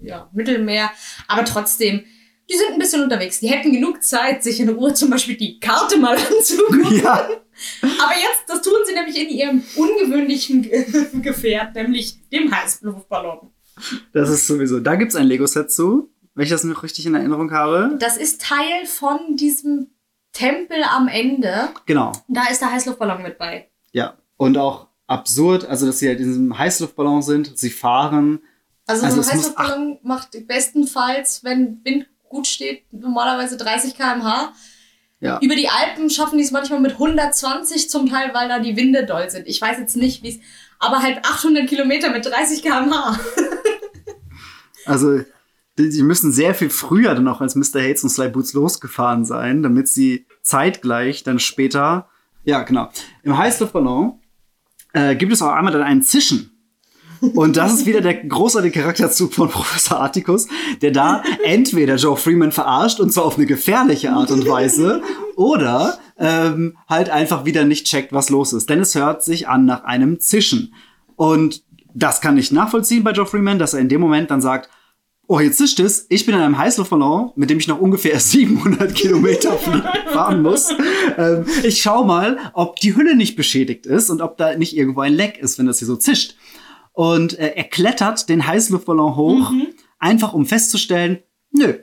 ja, Mittelmeer. Aber trotzdem, die sind ein bisschen unterwegs. Die hätten genug Zeit, sich in Ruhe zum Beispiel die Karte mal *laughs* anzugucken. Ja. Aber jetzt, das tun sie nämlich in ihrem ungewöhnlichen Ge- *laughs* Gefährt, nämlich dem Heißluftballon. Das ist sowieso. Da gibt es ein Lego-Set zu, wenn ich das noch richtig in Erinnerung habe. Das ist Teil von diesem Tempel am Ende. Genau. Da ist der Heißluftballon mit bei. Ja. Und auch absurd, also dass sie halt in diesem Heißluftballon sind, sie fahren. Also, Also so ein Heißluftballon macht bestenfalls, wenn Wind gut steht, normalerweise 30 km/h. Ja. Über die Alpen schaffen die es manchmal mit 120 zum Teil, weil da die Winde doll sind. Ich weiß jetzt nicht, wie es, aber halt 800 Kilometer mit 30 km/h. Also, die, die müssen sehr viel früher dann auch als Mr. Hates und Sly Boots losgefahren sein, damit sie zeitgleich dann später. Ja, genau. Im Heißluftballon äh, gibt es auch einmal dann einen Zischen. Und das ist wieder der großartige Charakterzug von *laughs* Professor Atticus, der da *laughs* entweder Joe Freeman verarscht und zwar auf eine gefährliche Art und Weise oder ähm, halt einfach wieder nicht checkt, was los ist. Denn es hört sich an nach einem Zischen. Und das kann ich nachvollziehen bei Joe Freeman, dass er in dem Moment dann sagt, oh, jetzt zischt es, ich bin in einem Heißluftballon, mit dem ich noch ungefähr *laughs* 700 Kilometer *laughs* fahren muss. Ähm, ich schau mal, ob die Hülle nicht beschädigt ist und ob da nicht irgendwo ein Leck ist, wenn das hier so zischt. Und äh, er klettert den Heißluftballon hoch, einfach um festzustellen, nö,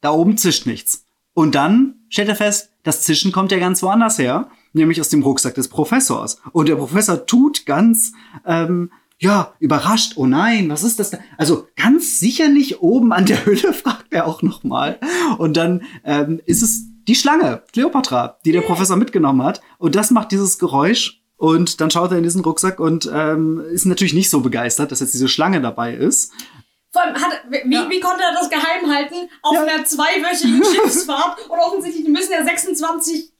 da oben zischt nichts. Und dann stellt er fest, das Zischen kommt ja ganz woanders her, nämlich aus dem Rucksack des Professors. Und der Professor tut ganz, ähm, ja, überrascht, oh nein, was ist das da? Also ganz sicher nicht oben an der Hülle, *laughs* fragt er auch noch mal. Und dann ähm, ist es die Schlange, Cleopatra, die der Professor mitgenommen hat. Und das macht dieses Geräusch. Und dann schaut er in diesen Rucksack und ähm, ist natürlich nicht so begeistert, dass jetzt diese Schlange dabei ist. Vor allem, hat, wie, Ja. wie konnte er das geheim halten auf Ja. einer zweiwöchigen *laughs* Schiffsfahrt? Und offensichtlich, müssen ja 26, äh,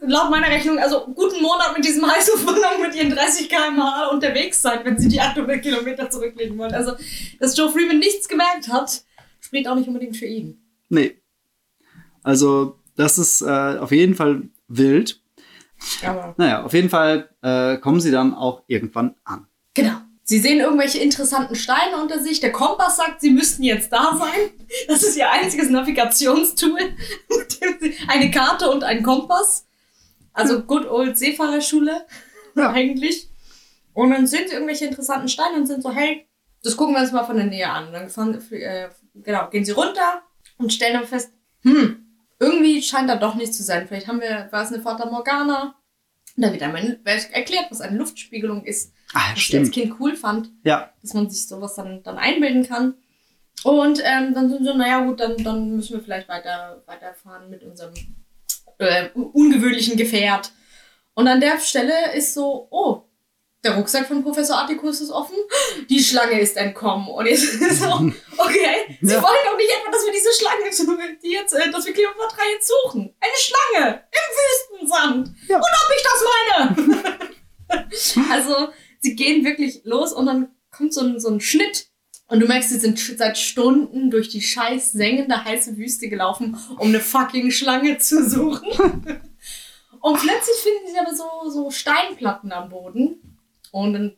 laut meiner Rechnung, also guten Monat mit diesem Heißluftballon mit ihren 30 km/h unterwegs sein, wenn sie die 800 Kilometer zurücklegen wollen. Also, dass Joe Freeman nichts gemerkt hat, spricht auch nicht unbedingt für ihn. Nee. Also, das ist äh, auf jeden Fall wild. Aber Naja, auf jeden Fall äh, kommen sie dann auch irgendwann an. Genau. Sie sehen irgendwelche interessanten Steine unter sich. Der Kompass sagt, sie müssten jetzt da sein. Das ist ihr einziges Navigationstool. *laughs* Eine Karte und ein Kompass. Also good old Seefahrerschule Ja. eigentlich. Und dann sehen sie irgendwelche interessanten Steine und sind so, hey, das gucken wir uns mal von der Nähe an. Und dann fahren, äh, genau, gehen sie runter und stellen dann fest, hm, irgendwie scheint da doch nichts zu sein. Vielleicht haben wir, war es eine Fata Morgana. Und da wird einmal erklärt, was eine Luftspiegelung ist Ah, was ich als stimmt. Kind cool fand, Ja, dass man sich sowas dann, dann einbilden kann. Und ähm, dann sind so, naja gut, dann, dann müssen wir vielleicht weiter, weiterfahren mit unserem äh, ungewöhnlichen Gefährt. Und an der Stelle ist so, oh, der Rucksack von Professor Atticus ist offen, die Schlange ist entkommen. Und jetzt ist so, *laughs* okay, sie Ja. wollen doch nicht etwa, dass wir diese Schlange, *laughs* die jetzt, äh, dass wir Cleopatra jetzt suchen. Eine Schlange im Wüstensand. Ja. Und ob ich das meine? *laughs* also, sie gehen wirklich los und dann kommt so ein, so ein Schnitt. Und du merkst, sie sind seit Stunden durch die scheiß sengende heiße Wüste gelaufen, um eine fucking Schlange zu suchen. *laughs* und plötzlich finden sie aber so, so Steinplatten am Boden. Und dann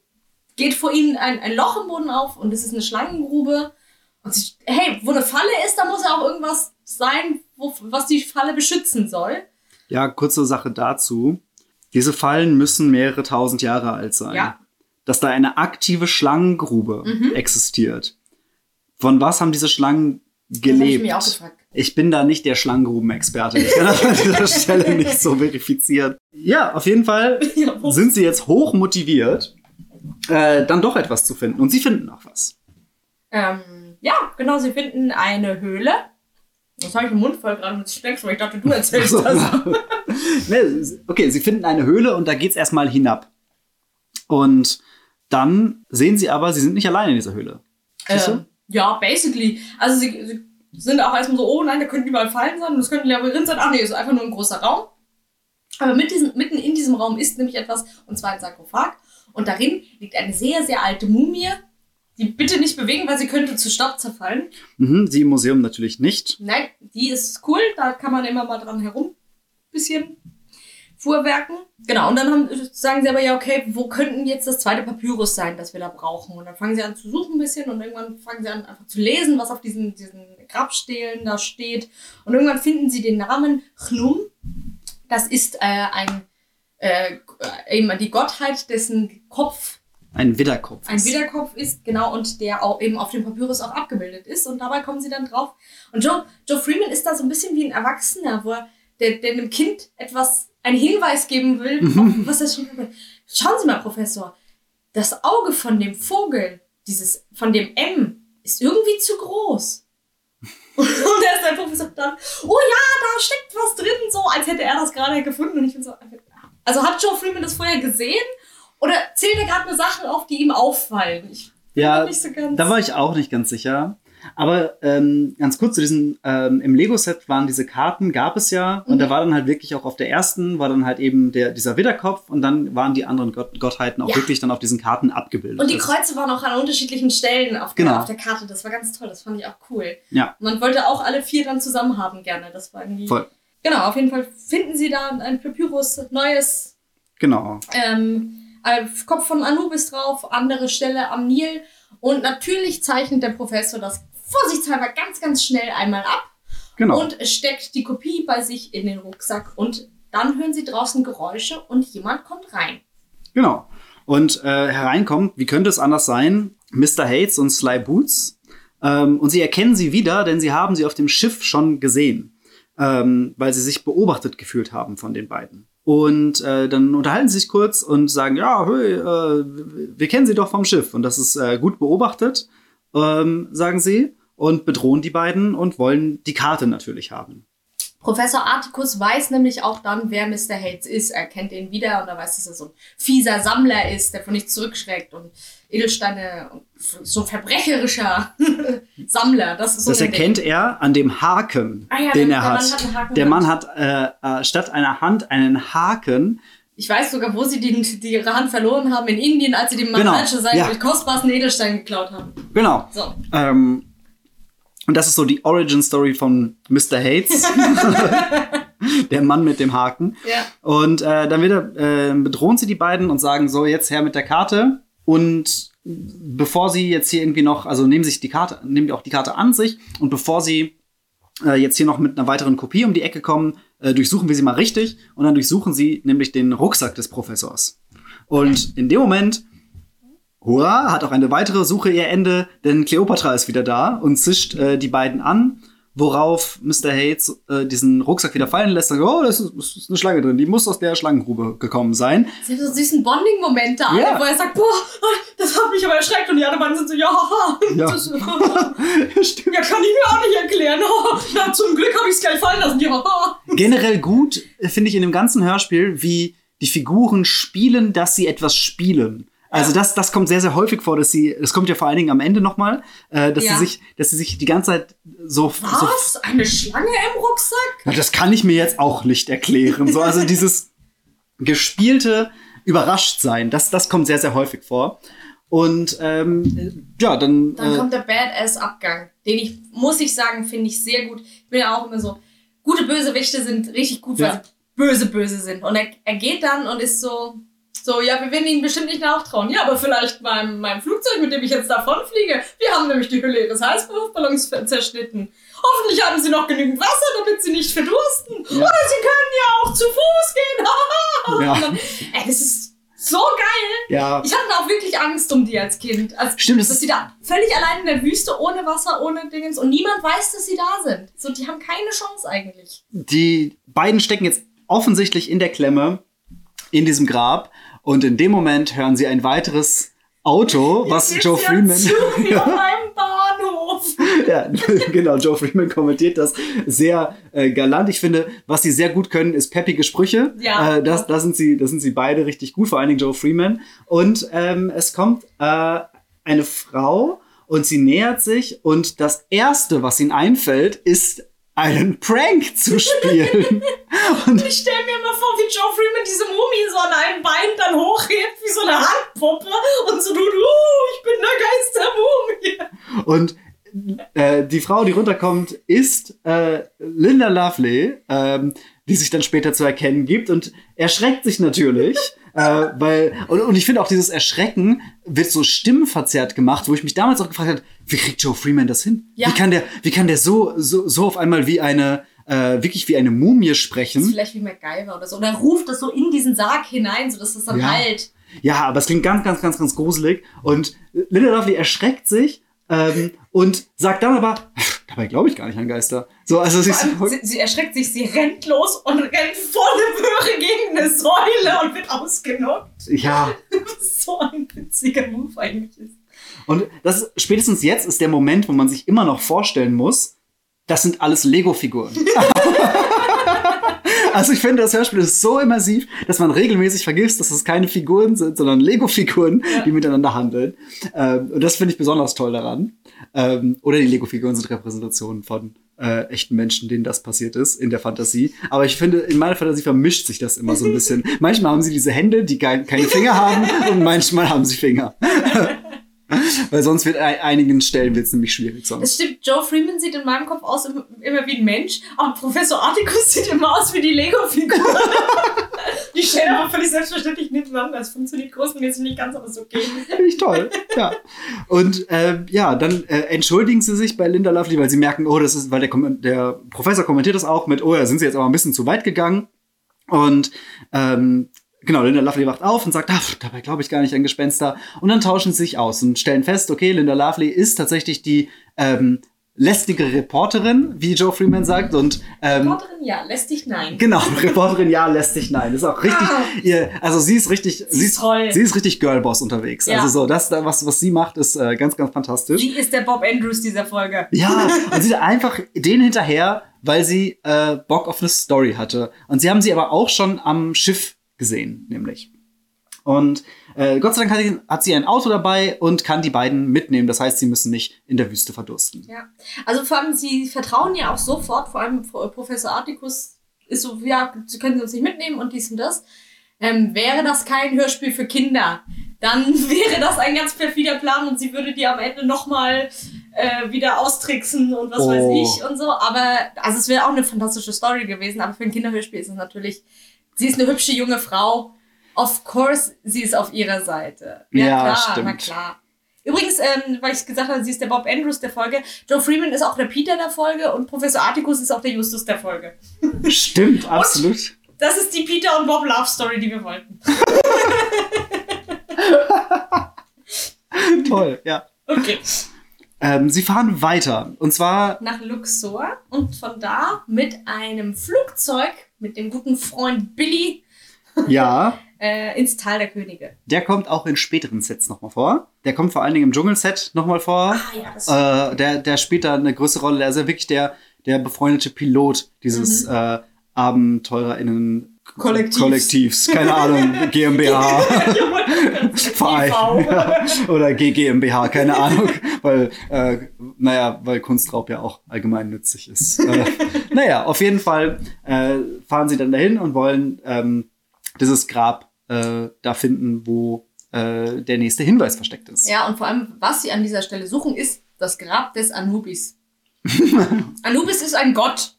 geht vor ihnen ein, ein Loch im Boden auf und es ist eine Schlangengrube. Und sie, hey, wo eine Falle ist, da muss ja auch irgendwas sein, wo, was die Falle beschützen soll. Ja, kurze Sache dazu. Diese Fallen müssen mehrere tausend Jahre alt sein. Ja. Dass da eine aktive Schlangengrube Mhm. existiert. Von was haben diese Schlangen ich gelebt? gefragt. Ich bin da nicht der Schlangengrubenexperte. Ich kann das an dieser *laughs* Stelle nicht so verifizieren. Ja, auf jeden Fall *laughs* sind sie jetzt hoch motiviert, äh, dann doch etwas zu finden. Und sie finden auch was. Ähm, ja, genau, sie finden eine Höhle. Das habe ich im Mund voll gerade mit Speck, weil ich dachte, du erzählst So. das. *laughs* okay, sie finden eine Höhle und da geht's erstmal hinab. Und dann sehen sie aber, sie sind nicht allein in dieser Höhle. Ähm, ja, basically. Also sie, sie sind auch erstmal so, oh nein, da könnten überall Fallen sein und es könnte ein Labyrinth sein. Ach nee, es ist einfach nur ein großer Raum. Aber mit diesem, mitten in diesem Raum ist nämlich etwas, und zwar ein Sarkophag. Und darin liegt eine sehr, sehr alte Mumie, die bitte nicht bewegen, weil sie könnte zu Staub zerfallen. Mhm, sie im Museum natürlich nicht. Nein, die ist cool, da kann man immer mal dran herum bisschen fuhrwerken. Genau, und dann haben, sagen sie aber ja, okay, wo könnten jetzt das zweite Papyrus sein, das wir da brauchen? Und dann fangen sie an zu suchen ein bisschen und irgendwann fangen sie an einfach zu lesen, was auf diesen, diesen Grabstelen da steht. Und irgendwann finden sie den Namen Chnum. Das ist äh, ein, äh, eben die Gottheit, dessen Kopf Ein Widderkopf. ein Widderkopf ist, genau, und der auch eben auf dem Papyrus auch abgebildet ist. Und dabei kommen sie dann drauf. Und Joe, Joe Freeman ist da so ein bisschen wie ein Erwachsener, wo er der, der einem Kind etwas, einen Hinweis geben will, Mhm. was das schon Schauen Sie mal, Professor, das Auge von dem Vogel, dieses, von dem M, ist irgendwie zu groß. *laughs* Und er ist der Professor dann, oh ja, da steckt was drin, so als hätte er das gerade gefunden. Und ich bin so, also hat Joe Freeman das vorher gesehen? Oder zählt er gerade nur Sachen auf, die ihm auffallen? Ich bin Ja, so ganz. Da war ich auch nicht ganz sicher. Aber ähm, ganz kurz zu diesen, ähm, im Lego-Set waren diese Karten, gab es ja. Und Mhm. da war dann halt wirklich auch auf der ersten, war dann halt eben der, dieser Widderkopf und dann waren die anderen Gott, Gottheiten auch Ja. wirklich dann auf diesen Karten abgebildet. Und die Kreuze waren auch an unterschiedlichen Stellen auf, Genau. der, auf der Karte. Das war ganz toll. Das fand ich auch cool. Ja. Man wollte auch alle vier dann zusammen haben gerne. Das war irgendwie. Voll. Genau, auf jeden Fall finden sie da ein Papyrus, neues Genau. ähm, äh, Kopf von Anubis drauf, andere Stelle am Nil. Und natürlich zeichnet der Professor das vorsichtshalber ganz, ganz schnell einmal ab Genau. und steckt die Kopie bei sich in den Rucksack. Und dann hören sie draußen Geräusche und jemand kommt rein. Genau. Und äh, hereinkommt, wie könnte es anders sein, Mr. Hates und Sly Boots. Ähm, und sie erkennen sie wieder, denn sie haben sie auf dem Schiff schon gesehen, ähm, weil sie sich beobachtet gefühlt haben von den beiden. Und äh, dann unterhalten sie sich kurz und sagen, ja, hey, äh, wir kennen sie doch vom Schiff. Und das ist äh, gut beobachtet, ähm, sagen sie, und bedrohen die beiden und wollen die Karte natürlich haben. Professor Articus weiß nämlich auch dann, wer Mr. Hates ist. Er kennt ihn wieder und er weiß, dass er so ein fieser Sammler ist, der von nichts zurückschreckt und Edelsteine so ein verbrecherischer *laughs* Sammler. Das ist so Das ein Ding. erkennt er an dem Haken, Ah ja, den der- er der Mann hat. einen Haken der. Mann hat äh, äh, statt einer Hand einen Haken. Ich weiß sogar, wo sie die, die ihre Hand verloren haben in Indien, als sie dem Genau, Mandatsche seinen ja. kostbarsten Edelstein geklaut haben. Genau. So. Ähm, und das ist so die Origin Story von Mr. Hates. *laughs* der Mann mit dem Haken. Ja. Und äh, dann wieder äh, bedrohen sie die beiden und sagen so, jetzt her mit der Karte. Und bevor sie jetzt hier irgendwie noch, also nehmen sich die Karte, nehmen auch die Karte an sich und bevor sie äh, jetzt hier noch mit einer weiteren Kopie um die Ecke kommen, äh, durchsuchen wir sie mal richtig und dann durchsuchen sie nämlich den Rucksack des Professors. Und in dem Moment, hurra, hat auch eine weitere Suche ihr Ende, denn Cleopatra ist wieder da und zischt äh, die beiden an, worauf Mr. Hates äh, diesen Rucksack wieder fallen lässt und sagt, oh, das ist, ist eine Schlange drin, die muss aus der Schlangengrube gekommen sein. Sie haben so einen süßen Bonding-Momente, alle, Ja. wo er sagt, boah, das hat mich aber erschreckt. Und die anderen beiden sind so, ja. *laughs* Ja. Das, *laughs* ja, Stimmt. kann ich mir auch nicht erklären. *laughs* Na, zum Glück habe ich es gleich fallen lassen. Ja. Generell gut äh, finde ich in dem ganzen Hörspiel, wie die Figuren spielen, dass sie etwas spielen. Also das, das kommt sehr, sehr häufig vor, dass sie, das kommt ja vor allen Dingen am Ende nochmal, äh, dass Ja. sie sich, dass sie sich die ganze Zeit so, so Was? Eine Schlange im Rucksack? Na, das kann ich mir jetzt auch nicht erklären. So, also dieses *laughs* gespielte Überraschtsein, das, das kommt sehr, sehr häufig vor. Und ähm, ja, dann, Dann äh, kommt der Badass-Abgang, den ich, muss ich sagen, finde ich sehr gut. Ich bin ja auch immer so, gute Bösewichte sind richtig gut, weil Ja. sie böse, böse sind. Und er, er geht dann und ist so, So, ja, wir werden ihnen bestimmt nicht nachtrauen. Ja, aber vielleicht meinem, meinem Flugzeug, mit dem ich jetzt davonfliege. Wir haben nämlich die Hülle ihres Heißluftballons zerschnitten. Hoffentlich haben sie noch genügend Wasser, damit sie nicht verdursten. Ja. Oder sie können ja auch zu Fuß gehen. *laughs* ja. Dann, ey, das ist so geil. Ja. Ich hatte auch wirklich Angst um die als Kind. Also, Stimmt, das dass sie da völlig allein in der Wüste, ohne Wasser, ohne Dingens und niemand weiß, dass sie da sind. So, die haben keine Chance eigentlich. Die beiden stecken jetzt offensichtlich in der Klemme in diesem Grab und in dem Moment hören sie ein weiteres Auto, was Joe Freeman. *laughs* Ja, *laughs* genau. Joe Freeman kommentiert das sehr äh, galant. Ich finde, was sie sehr gut können, ist peppige Sprüche. Ja. Äh, das, das, sind sie, das sind sie beide richtig gut, vor allen Dingen Joe Freeman. Und ähm, es kommt äh, eine Frau und sie nähert sich und das erste, was ihnen einfällt, ist einen Prank zu spielen. *laughs* und ich stelle mir immer vor, wie Joe Freeman diese Mumie so an einem Bein dann hochhebt, wie so eine Handpuppe und so tut, uh, ich bin der Geistermumie. Und äh, die Frau, die runterkommt, ist äh, Linda Lovely, ähm, die sich dann später zu erkennen gibt und erschreckt sich natürlich. *laughs* äh, weil, und, und ich finde auch dieses Erschrecken wird so stimmenverzerrt gemacht, wo ich mich damals auch gefragt habe, wie kriegt Joe Freeman das hin? Ja. Wie kann der, wie kann der so, so, so auf einmal wie eine, äh, wirklich wie eine Mumie sprechen? Das ist vielleicht wie MacGyver oder so. Oder ruft das so in diesen Sarg hinein, sodass das dann Ja. halt. Ja, aber es klingt ganz, ganz, ganz, ganz gruselig. Und Linda Lovely erschreckt sich ähm, und sagt dann aber, *laughs* dabei glaube ich gar nicht an Geister. So, also sie sie, sie erschreckt sich, sie rennt los und rennt volle Möhre gegen eine Säule und wird ausgenockt. ja. Was *laughs* so ein witziger Move eigentlich ist. Und das ist, spätestens jetzt ist der Moment, wo man sich immer noch vorstellen muss, das sind alles Lego-Figuren. *laughs* also ich finde, das Hörspiel ist so immersiv, dass man regelmäßig vergisst, dass es keine Figuren sind, sondern Lego-Figuren, Ja. die miteinander handeln. Ähm, und das finde ich besonders toll daran. Ähm, oder die Lego-Figuren sind Repräsentationen von äh, echten Menschen, denen das passiert ist in der Fantasie. Aber ich finde, in meiner Fantasie vermischt sich das immer so ein bisschen. *laughs* manchmal haben sie diese Hände, die kein, keine Finger haben, und manchmal haben sie Finger. *laughs* *laughs* Weil sonst wird an einigen Stellen wird's nämlich schwierig sonst. Das stimmt, Joe Freeman sieht in meinem Kopf aus immer, immer wie ein Mensch, aber Professor Articus sieht immer aus wie die Lego-Figur. *laughs* die stehen aber völlig selbstverständlich nebeneinander. Das funktioniert größenmäßig nicht ganz, aber ist okay. Finde ich toll. Ja. Und ähm, ja, dann äh, entschuldigen sie sich bei Linda Lovely, weil sie merken, oh, das ist, weil der, der Professor kommentiert das auch mit, oh, da sind sie jetzt aber ein bisschen zu weit gegangen. Und ähm, genau, Linda Lovely wacht auf und sagt, ah, dabei glaube ich gar nicht an Gespenster. Und dann tauschen sie sich aus und stellen fest, okay, Linda Lovely ist tatsächlich die ähm, lästige Reporterin, wie Joe Freeman sagt. Und ähm, Reporterin, ja, lässt dich nein. Genau, *laughs* Reporterin, ja, lässt sich nein. Das ist auch richtig, Ah. ihr, also sie ist richtig, sie ist, toll. sie ist richtig Girlboss unterwegs. Ja. Also so, das, da- was, was sie macht, ist äh, ganz, ganz fantastisch. Sie ist der Bob Andrews dieser Folge. Ja, *laughs* und sie ist einfach den hinterher, weil sie äh, Bock auf eine Story hatte. Und sie haben sie aber auch schon am Schiff gesehen, nämlich. Und äh, Gott sei Dank hat sie, hat sie ein Auto dabei und kann die beiden mitnehmen. Das heißt, sie müssen nicht in der Wüste verdursten. Ja. Also vor allem, sie vertrauen ja auch sofort, vor allem Pro- Professor Articus ist so, ja, sie können sie uns nicht mitnehmen und dies und das. Ähm, wäre das kein Hörspiel für Kinder, dann *laughs* wäre das ein ganz perfider Plan und sie würde die am Ende nochmal äh, wieder austricksen und was Oh. weiß ich und so. Aber, also es wäre auch eine fantastische Story gewesen, aber für ein Kinderhörspiel ist es natürlich, sie ist eine hübsche junge Frau. Of course, sie ist auf ihrer Seite. Ja, Ja, klar, stimmt. na klar. Übrigens, ähm, weil ich gesagt habe, sie ist der Bob Andrews der Folge. Joe Freeman ist auch der Peter der Folge und Professor Articus ist auch der Justus der Folge. Stimmt, *laughs* absolut. Das ist die Peter und Bob Love Story, die wir wollten. *laughs* Toll, ja. Okay. Ähm, sie fahren weiter. Und zwar Nach Luxor und von da mit einem Flugzeug mit dem guten Freund Billy *laughs* Ja, äh, ins Tal der Könige. der kommt auch in späteren Sets nochmal vor. Der kommt vor allen Dingen im Dschungelset nochmal vor. Ah ja, das Äh, der, der spielt da eine größere Rolle. Der ist ja wirklich der, der befreundete Pilot dieses äh, AbenteurerInnen Kollektivs. Kollektivs. Keine Ahnung, *laughs* GmbH, *laughs* Verein ja, oder GGMBH, keine Ahnung, *laughs* weil, äh, naja, weil Kunstraub ja auch allgemein nützlich ist. Äh, *laughs* naja, auf jeden Fall äh, fahren sie dann dahin und wollen ähm, dieses Grab äh, da finden, wo äh, der nächste Hinweis versteckt ist. Ja, und vor allem, was sie an dieser Stelle suchen, ist das Grab des Anubis. Anubis ist ein Gott.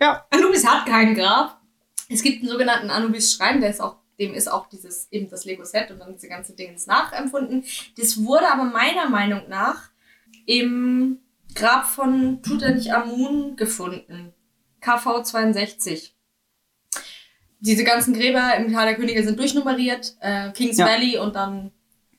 Ja. Anubis hat kein Grab. Es gibt einen sogenannten Anubis-Schrein, der ist auch dem ist auch dieses eben das Lego-Set und dann diese ganze Dingens nachempfunden. Das wurde aber meiner Meinung nach im Grab von Tutanchamun gefunden. KV 62. Diese ganzen Gräber im Tal der Könige sind durchnummeriert. Äh, Kings Ja. Valley und dann.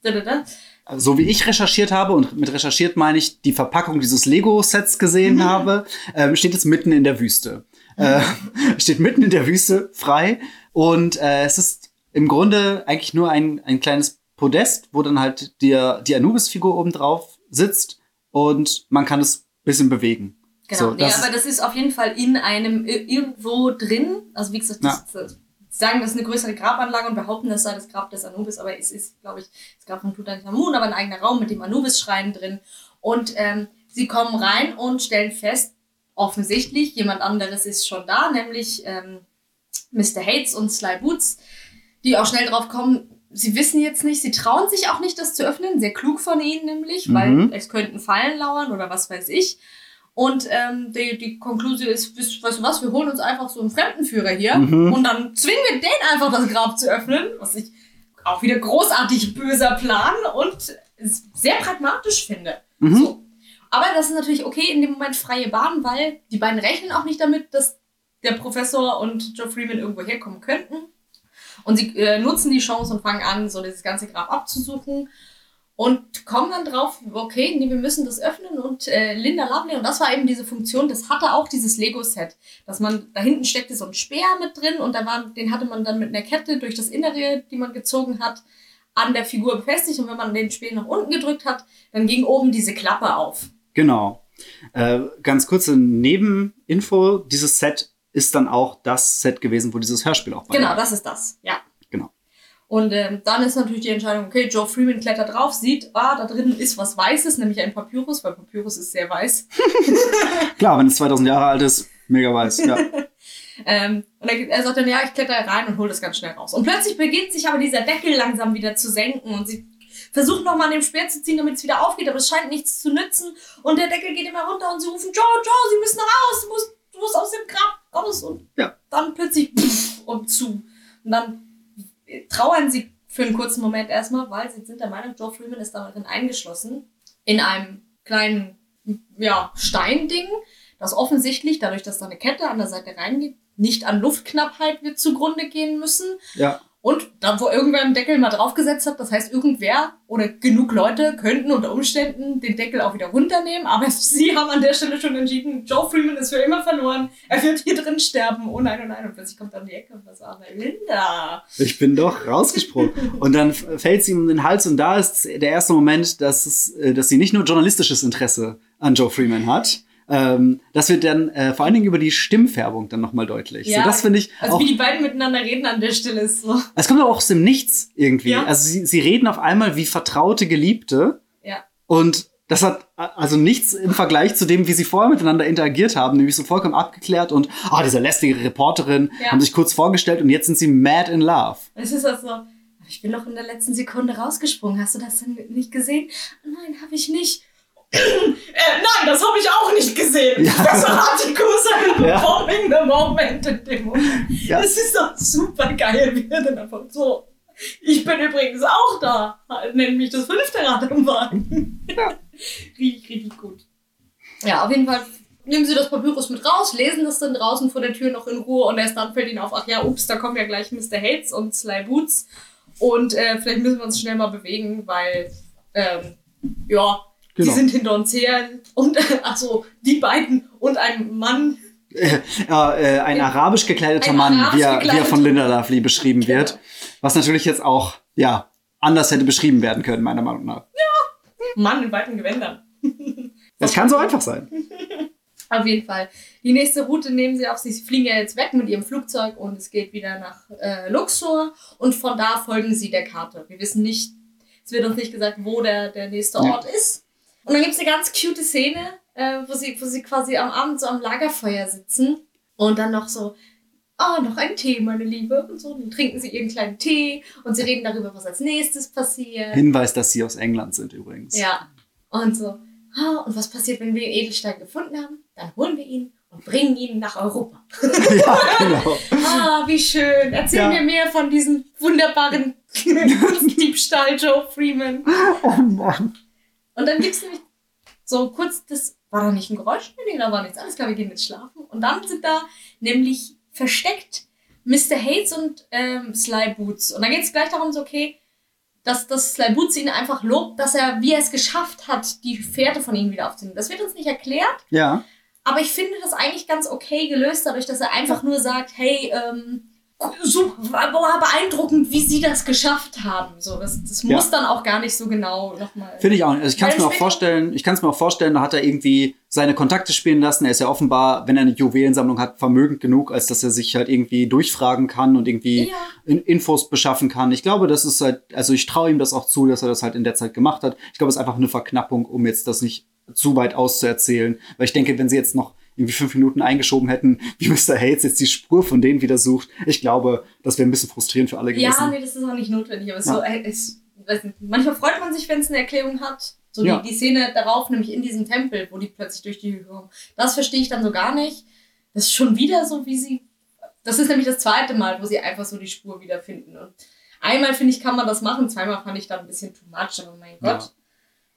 Da, da, da. so wie ich recherchiert habe, und mit recherchiert meine ich die Verpackung dieses Lego-Sets gesehen habe, ähm, steht es mitten in der Wüste. Äh, *laughs* steht mitten in der Wüste frei. Und äh, es ist im Grunde eigentlich nur ein, ein kleines Podest, wo dann halt die, die Anubis-Figur oben drauf sitzt und man kann es ein bisschen bewegen. Genau, So, nee, das aber das ist auf jeden Fall in einem ir- irgendwo drin. Also wie gesagt, das, sie sagen, das ist eine größere Grabanlage und behaupten, das sei das Grab des Anubis, aber es ist, glaube ich, das Grab von Tutanchamun, aber ein eigener Raum mit dem Anubis-Schrein drin. Und ähm, sie kommen rein und stellen fest, offensichtlich, jemand anderes ist schon da, nämlich ähm, Mr. Hates und Sly Boots, die auch schnell drauf kommen, sie wissen jetzt nicht, sie trauen sich auch nicht, das zu öffnen. Sehr klug von ihnen nämlich, Mhm. weil es könnten Fallen lauern oder was weiß ich. Und ähm, die, die Konklusion ist, weißt du was, wir holen uns einfach so einen Fremdenführer hier Mhm. und dann zwingen wir den einfach das Grab zu öffnen, was ich auch wieder großartig böser Plan und sehr pragmatisch finde. Mhm. So. Aber das ist natürlich okay in dem Moment freie Bahn, weil die beiden rechnen auch nicht damit, dass der Professor und Joe Freeman irgendwo herkommen könnten. Und sie äh, nutzen die Chance und fangen an, so dieses ganze Grab abzusuchen. Und kommen dann drauf, okay, nee, wir müssen das öffnen. Und äh, Linda Lovely, und das war eben diese Funktion, das hatte auch dieses Lego-Set. Dass man, da hinten steckte so ein Speer mit drin und da war, den hatte man dann mit einer Kette durch das Innere, die man gezogen hat, an der Figur befestigt. Und wenn man den Speer nach unten gedrückt hat, dann ging oben diese Klappe auf. Genau. Äh, ganz kurze Nebeninfo: Dieses Set ist dann auch das Set gewesen, wo dieses Hörspiel auch bei Genau, war. das ist das, ja. Genau. Und ähm, dann ist natürlich die Entscheidung, okay, Joe Freeman klettert drauf, sieht, ah, da drin ist was Weißes, nämlich ein Papyrus, weil Papyrus ist sehr weiß. *laughs* Klar, wenn es 2000 Jahre alt ist, mega weiß. Ja. *laughs* Ähm, und er, er sagt dann, ja, ich kletter rein und hole das ganz schnell raus. Und plötzlich beginnt sich aber dieser Deckel langsam wieder zu senken und sie versucht nochmal an dem Speer zu ziehen, damit es wieder aufgeht, aber es scheint nichts zu nützen. Und der Deckel geht immer runter und sie rufen, Joe, Joe, sie müssen raus, du musst, du musst aus dem Grab raus. Und Ja. dann plötzlich pff, und zu. Und dann trauern sie für einen kurzen Moment erstmal, weil sie sind der Meinung, Joe Freeman ist darin eingeschlossen in einem kleinen ja, Steinding, das offensichtlich, dadurch, dass da eine Kette an der Seite reingeht, nicht an Luftknappheit wird zugrunde gehen müssen. ja. Und da, wo irgendwer einen Deckel mal draufgesetzt hat, das heißt, irgendwer oder genug Leute könnten unter Umständen den Deckel auch wieder runternehmen. Aber *laughs* sie haben an der Stelle schon entschieden, Joe Freeman ist für immer verloren. Er wird hier drin sterben. Oh nein, oh nein. Und plötzlich kommt dann die Ecke und war aber Linda. Ich bin doch rausgesprungen. *laughs* Und dann fällt sie ihm um den Hals und da ist der erste Moment, dass, es, äh, dass sie nicht nur journalistisches Interesse an Joe Freeman hat. Ähm, das wird dann äh, vor allen Dingen über die Stimmfärbung dann nochmal deutlich. Ja, so, das finde ich Also auch, wie die beiden miteinander reden an der Stelle ist so. es kommt aber auch aus dem Nichts irgendwie. Ja. Also sie, sie reden auf einmal wie vertraute Geliebte Ja. und das hat also nichts im Vergleich zu dem, wie sie vorher miteinander interagiert haben, nämlich so vollkommen abgeklärt und ah, diese lästige Reporterin Ja. haben sich kurz vorgestellt und jetzt sind sie mad in love. Es ist also, ich bin noch in der letzten Sekunde rausgesprungen. Hast du das denn nicht gesehen? Nein, habe ich nicht. Äh, nein, das habe ich auch nicht gesehen. Ja. Professor Atticus ein Ja. bombing the moment in dem Moment. Ja. Das ist doch super geil, wie er dann einfach so. Ich bin übrigens auch da. Nennt mich das fünfte Rad im Wagen. Ja. richtig, richtig gut. Ja, auf jeden Fall nehmen sie das Papyrus mit raus, lesen das dann draußen vor der Tür noch in Ruhe und erst dann fällt ihnen auf, ach ja, ups, da kommen ja gleich Mr. Hates und Sly Boots und äh, vielleicht müssen wir uns schnell mal bewegen, weil, ähm, ja, Genau. die sind hinter uns her und, äh, *laughs* ach so, die beiden und ein Mann, *laughs* Äh, äh, ein arabisch gekleideter Ein Mann, arabisch wie er, wie er von Linda Lovely beschrieben Genau. wird. Was natürlich jetzt auch, ja, anders hätte beschrieben werden können, meiner Meinung nach. Mann in weiten Gewändern. *laughs* Es kann so einfach sein. Auf jeden Fall. Die nächste Route nehmen sie auf. Sie fliegen ja jetzt weg mit ihrem Flugzeug und es geht wieder nach äh, Luxor. Und von da folgen sie der Karte. Wir wissen nicht, es wird uns nicht gesagt, wo der, der nächste Ja. Ort ist. Und dann gibt es eine ganz cute Szene, äh, wo, sie, wo sie quasi am Abend so am Lagerfeuer sitzen und dann noch so, ah, noch ein Tee, meine Liebe. Und so, dann trinken sie ihren kleinen Tee und sie reden darüber, was als nächstes passiert. Hinweis, dass sie aus England sind übrigens. Ja. Und so, ah, und was passiert, wenn wir den Edelstein gefunden haben? Dann holen wir ihn und bringen ihn nach Europa. *laughs* *laughs* ja, genau. ah, wie schön. Erzähl ja. mir mehr von diesem wunderbaren *laughs* Diebstahl Joe Freeman. Oh Mann. Und dann gibt es nämlich so kurz das, war da nicht ein Geräusch? Nee, da war nichts. Alles klar, wir gehen jetzt schlafen. Und dann sind da nämlich versteckt Mr. Hates und ähm, Sly Boots. Und dann geht es gleich darum, so, okay, dass, dass Sly Boots ihn einfach lobt, dass er, wie er es geschafft hat, die Fährte von ihm wieder aufzunehmen. Das wird uns nicht erklärt. Ja. Aber ich finde das eigentlich ganz okay gelöst, dadurch, dass er einfach nur sagt, hey, ähm, so war beeindruckend, wie sie das geschafft haben. So, das, das muss ja. dann auch gar nicht so genau nochmal. Finde ich auch. Also ich kann es mir auch vorstellen, ich kann es mir auch vorstellen, da hat er irgendwie seine Kontakte spielen lassen. Er ist ja offenbar, wenn er eine Juwelensammlung hat, vermögend genug, als dass er sich halt irgendwie durchfragen kann und irgendwie ja. Infos beschaffen kann. Ich glaube, das ist halt, also ich traue ihm das auch zu, dass er das halt in der Zeit gemacht hat. Ich glaube, es ist einfach eine Verknappung, um jetzt das nicht zu weit auszuerzählen. Weil ich denke, wenn sie jetzt noch irgendwie fünf Minuten eingeschoben hätten, wie Mr. Hates jetzt die Spur von denen wieder sucht. Ich glaube, das wäre ein bisschen frustrierend für alle gewesen. Ja, nee, das ist auch nicht notwendig. Aber ja. so, äh, es, nicht, manchmal freut man sich, wenn es eine Erklärung hat. So ja. die, die Szene darauf, nämlich in diesem Tempel, wo die plötzlich durch die Höhe kommen. Das verstehe ich dann so gar nicht. Das ist schon wieder so, wie sie. Das ist nämlich das zweite Mal, wo sie einfach so die Spur wiederfinden. Und einmal, finde ich, kann man das machen, zweimal fand ich dann ein bisschen too much, aber mein Gott. Ja.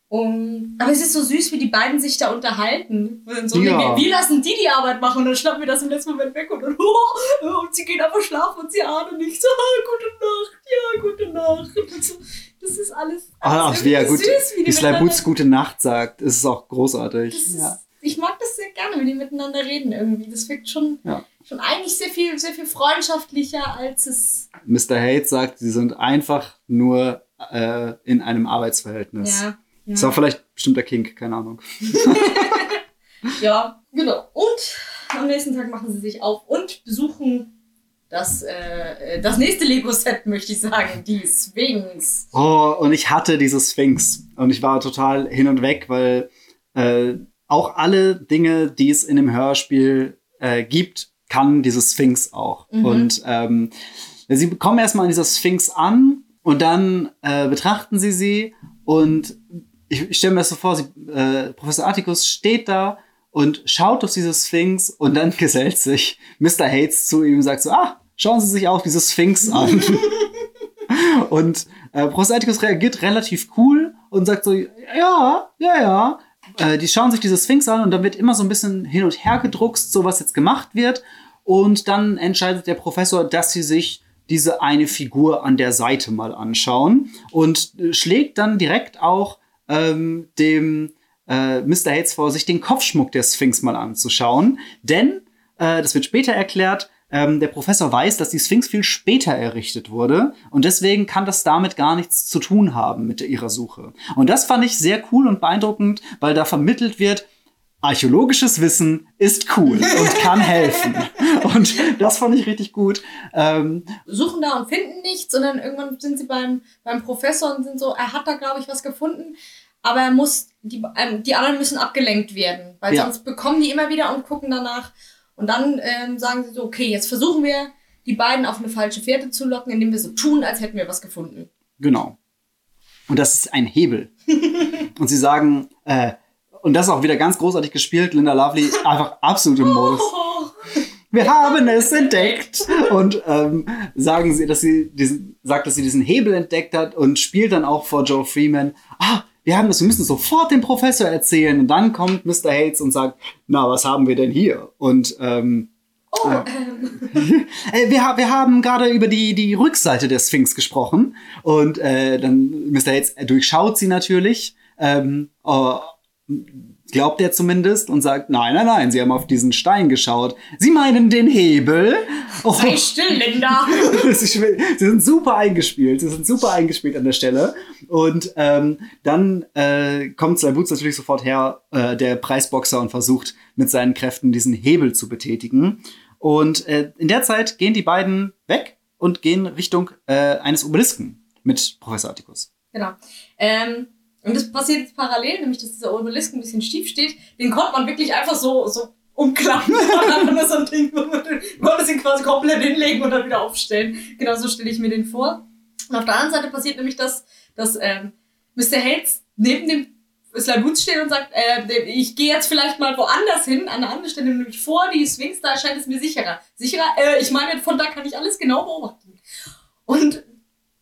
Um, aber es ist so süß, wie die beiden sich da unterhalten. So, ja. wir, wir, lassen die die Arbeit machen und dann schnappen wir das im letzten Moment weg und dann, oh, und sie gehen einfach schlafen und sie ahnen nicht so, *laughs* ah, gute Nacht, ja, gute Nacht. Das ist alles, alles Ach, ja, gut, süß, wie die, gute Nacht sagt. Es ist auch großartig. Ist, ja. Ich mag das sehr gerne, wenn die miteinander reden irgendwie. Das wirkt schon, ja. schon eigentlich sehr viel, sehr viel freundschaftlicher, als es... Mr. Hate sagt, sie sind einfach nur äh, in einem Arbeitsverhältnis. Ja. Ja. Ist auch vielleicht bestimmter Kink, keine Ahnung. *laughs* ja, genau. Und am nächsten Tag machen sie sich auf und besuchen das, äh, das nächste Lego-Set, möchte ich sagen, die Sphinx. Oh, und ich hatte diese Sphinx. Und ich war total hin und weg, weil äh, auch alle Dinge, die es in dem Hörspiel äh, gibt, kann diese Sphinx auch. Mhm. Und ähm, sie kommen erstmal an dieser Sphinx an und dann äh, betrachten sie sie und ich, ich stelle mir das so vor, sie, äh, Professor Atticus steht da und schaut auf diese Sphinx und dann *laughs* gesellt sich Mr. Hates zu ihm und sagt so, ah, schauen Sie sich auch diese Sphinx an. *laughs* und äh, Professor Atticus reagiert relativ cool und sagt so, ja, ja, ja. Äh, die schauen sich diese Sphinx an und dann wird immer so ein bisschen hin und her gedruckst, so was jetzt gemacht wird. Und dann entscheidet der Professor, dass sie sich diese eine Figur an der Seite mal anschauen und äh, schlägt dann direkt auch ähm, dem äh, Mr. Hates vor, sich den Kopfschmuck der Sphinx mal anzuschauen. Denn, äh, das wird später erklärt, ähm, der Professor weiß, dass die Sphinx viel später errichtet wurde und deswegen kann das damit gar nichts zu tun haben mit ihrer Suche. Und das fand ich sehr cool und beeindruckend, weil da vermittelt wird, archäologisches Wissen ist cool und kann helfen. *laughs* Und das fand ich richtig gut. Ähm, Suchen da und finden nichts, sondern irgendwann sind sie beim, beim Professor und sind so, er hat da, glaube ich, was gefunden, aber er muss, die, ähm, die anderen müssen abgelenkt werden, weil ja. sonst bekommen die immer wieder und gucken danach. Und dann ähm, sagen sie so, okay, jetzt versuchen wir, die beiden auf eine falsche Fährte zu locken, indem wir so tun, als hätten wir was gefunden. Genau. Und das ist ein Hebel. *laughs* und sie sagen, äh, und das auch wieder ganz großartig gespielt. Linda Lovely *laughs* einfach absolut im Modus. Wir haben es entdeckt. Und ähm, sagen sie, dass sie diesen, sagt, dass sie diesen Hebel entdeckt hat und spielt dann auch vor Joe Freeman. Ah, wir haben das, wir müssen sofort dem Professor erzählen. Und dann kommt Mr. Hates und sagt, na, was haben wir denn hier? Und ähm, Oh, ähm. *laughs* äh, wir, wir haben gerade über die, die Rückseite der Sphinx gesprochen und äh, dann Mr. Hates durchschaut sie natürlich ähm, äh, glaubt er zumindest und sagt, nein, nein, nein, sie haben auf diesen Stein geschaut. Sie meinen den Hebel. Oh. Sei still, Linda. *laughs* sie sind super eingespielt. Sie sind super eingespielt an der Stelle. Und ähm, dann äh, kommt Boots natürlich sofort her, äh, der Preisboxer, und versucht mit seinen Kräften diesen Hebel zu betätigen. Und äh, in der Zeit gehen die beiden weg und gehen Richtung äh, eines Obelisken mit Professor Atticus. Genau. Ähm und das passiert jetzt parallel, nämlich dass dieser Obelisk ein bisschen schief steht. Den konnte man wirklich einfach so, so umklappen. *laughs* einfach nur so ein Ding, man konnte ihn quasi komplett hinlegen und dann wieder aufstellen. Genau so stelle ich mir den vor. Und auf der anderen Seite passiert nämlich das, dass ähm, Mr. Hates neben dem Boots steht und sagt, äh, ich gehe jetzt vielleicht mal woanders hin, an eine andere Stelle, nämlich vor die Sphinx, da erscheint es mir sicherer. Sicherer? Äh, ich meine, von da kann ich alles genau beobachten. Und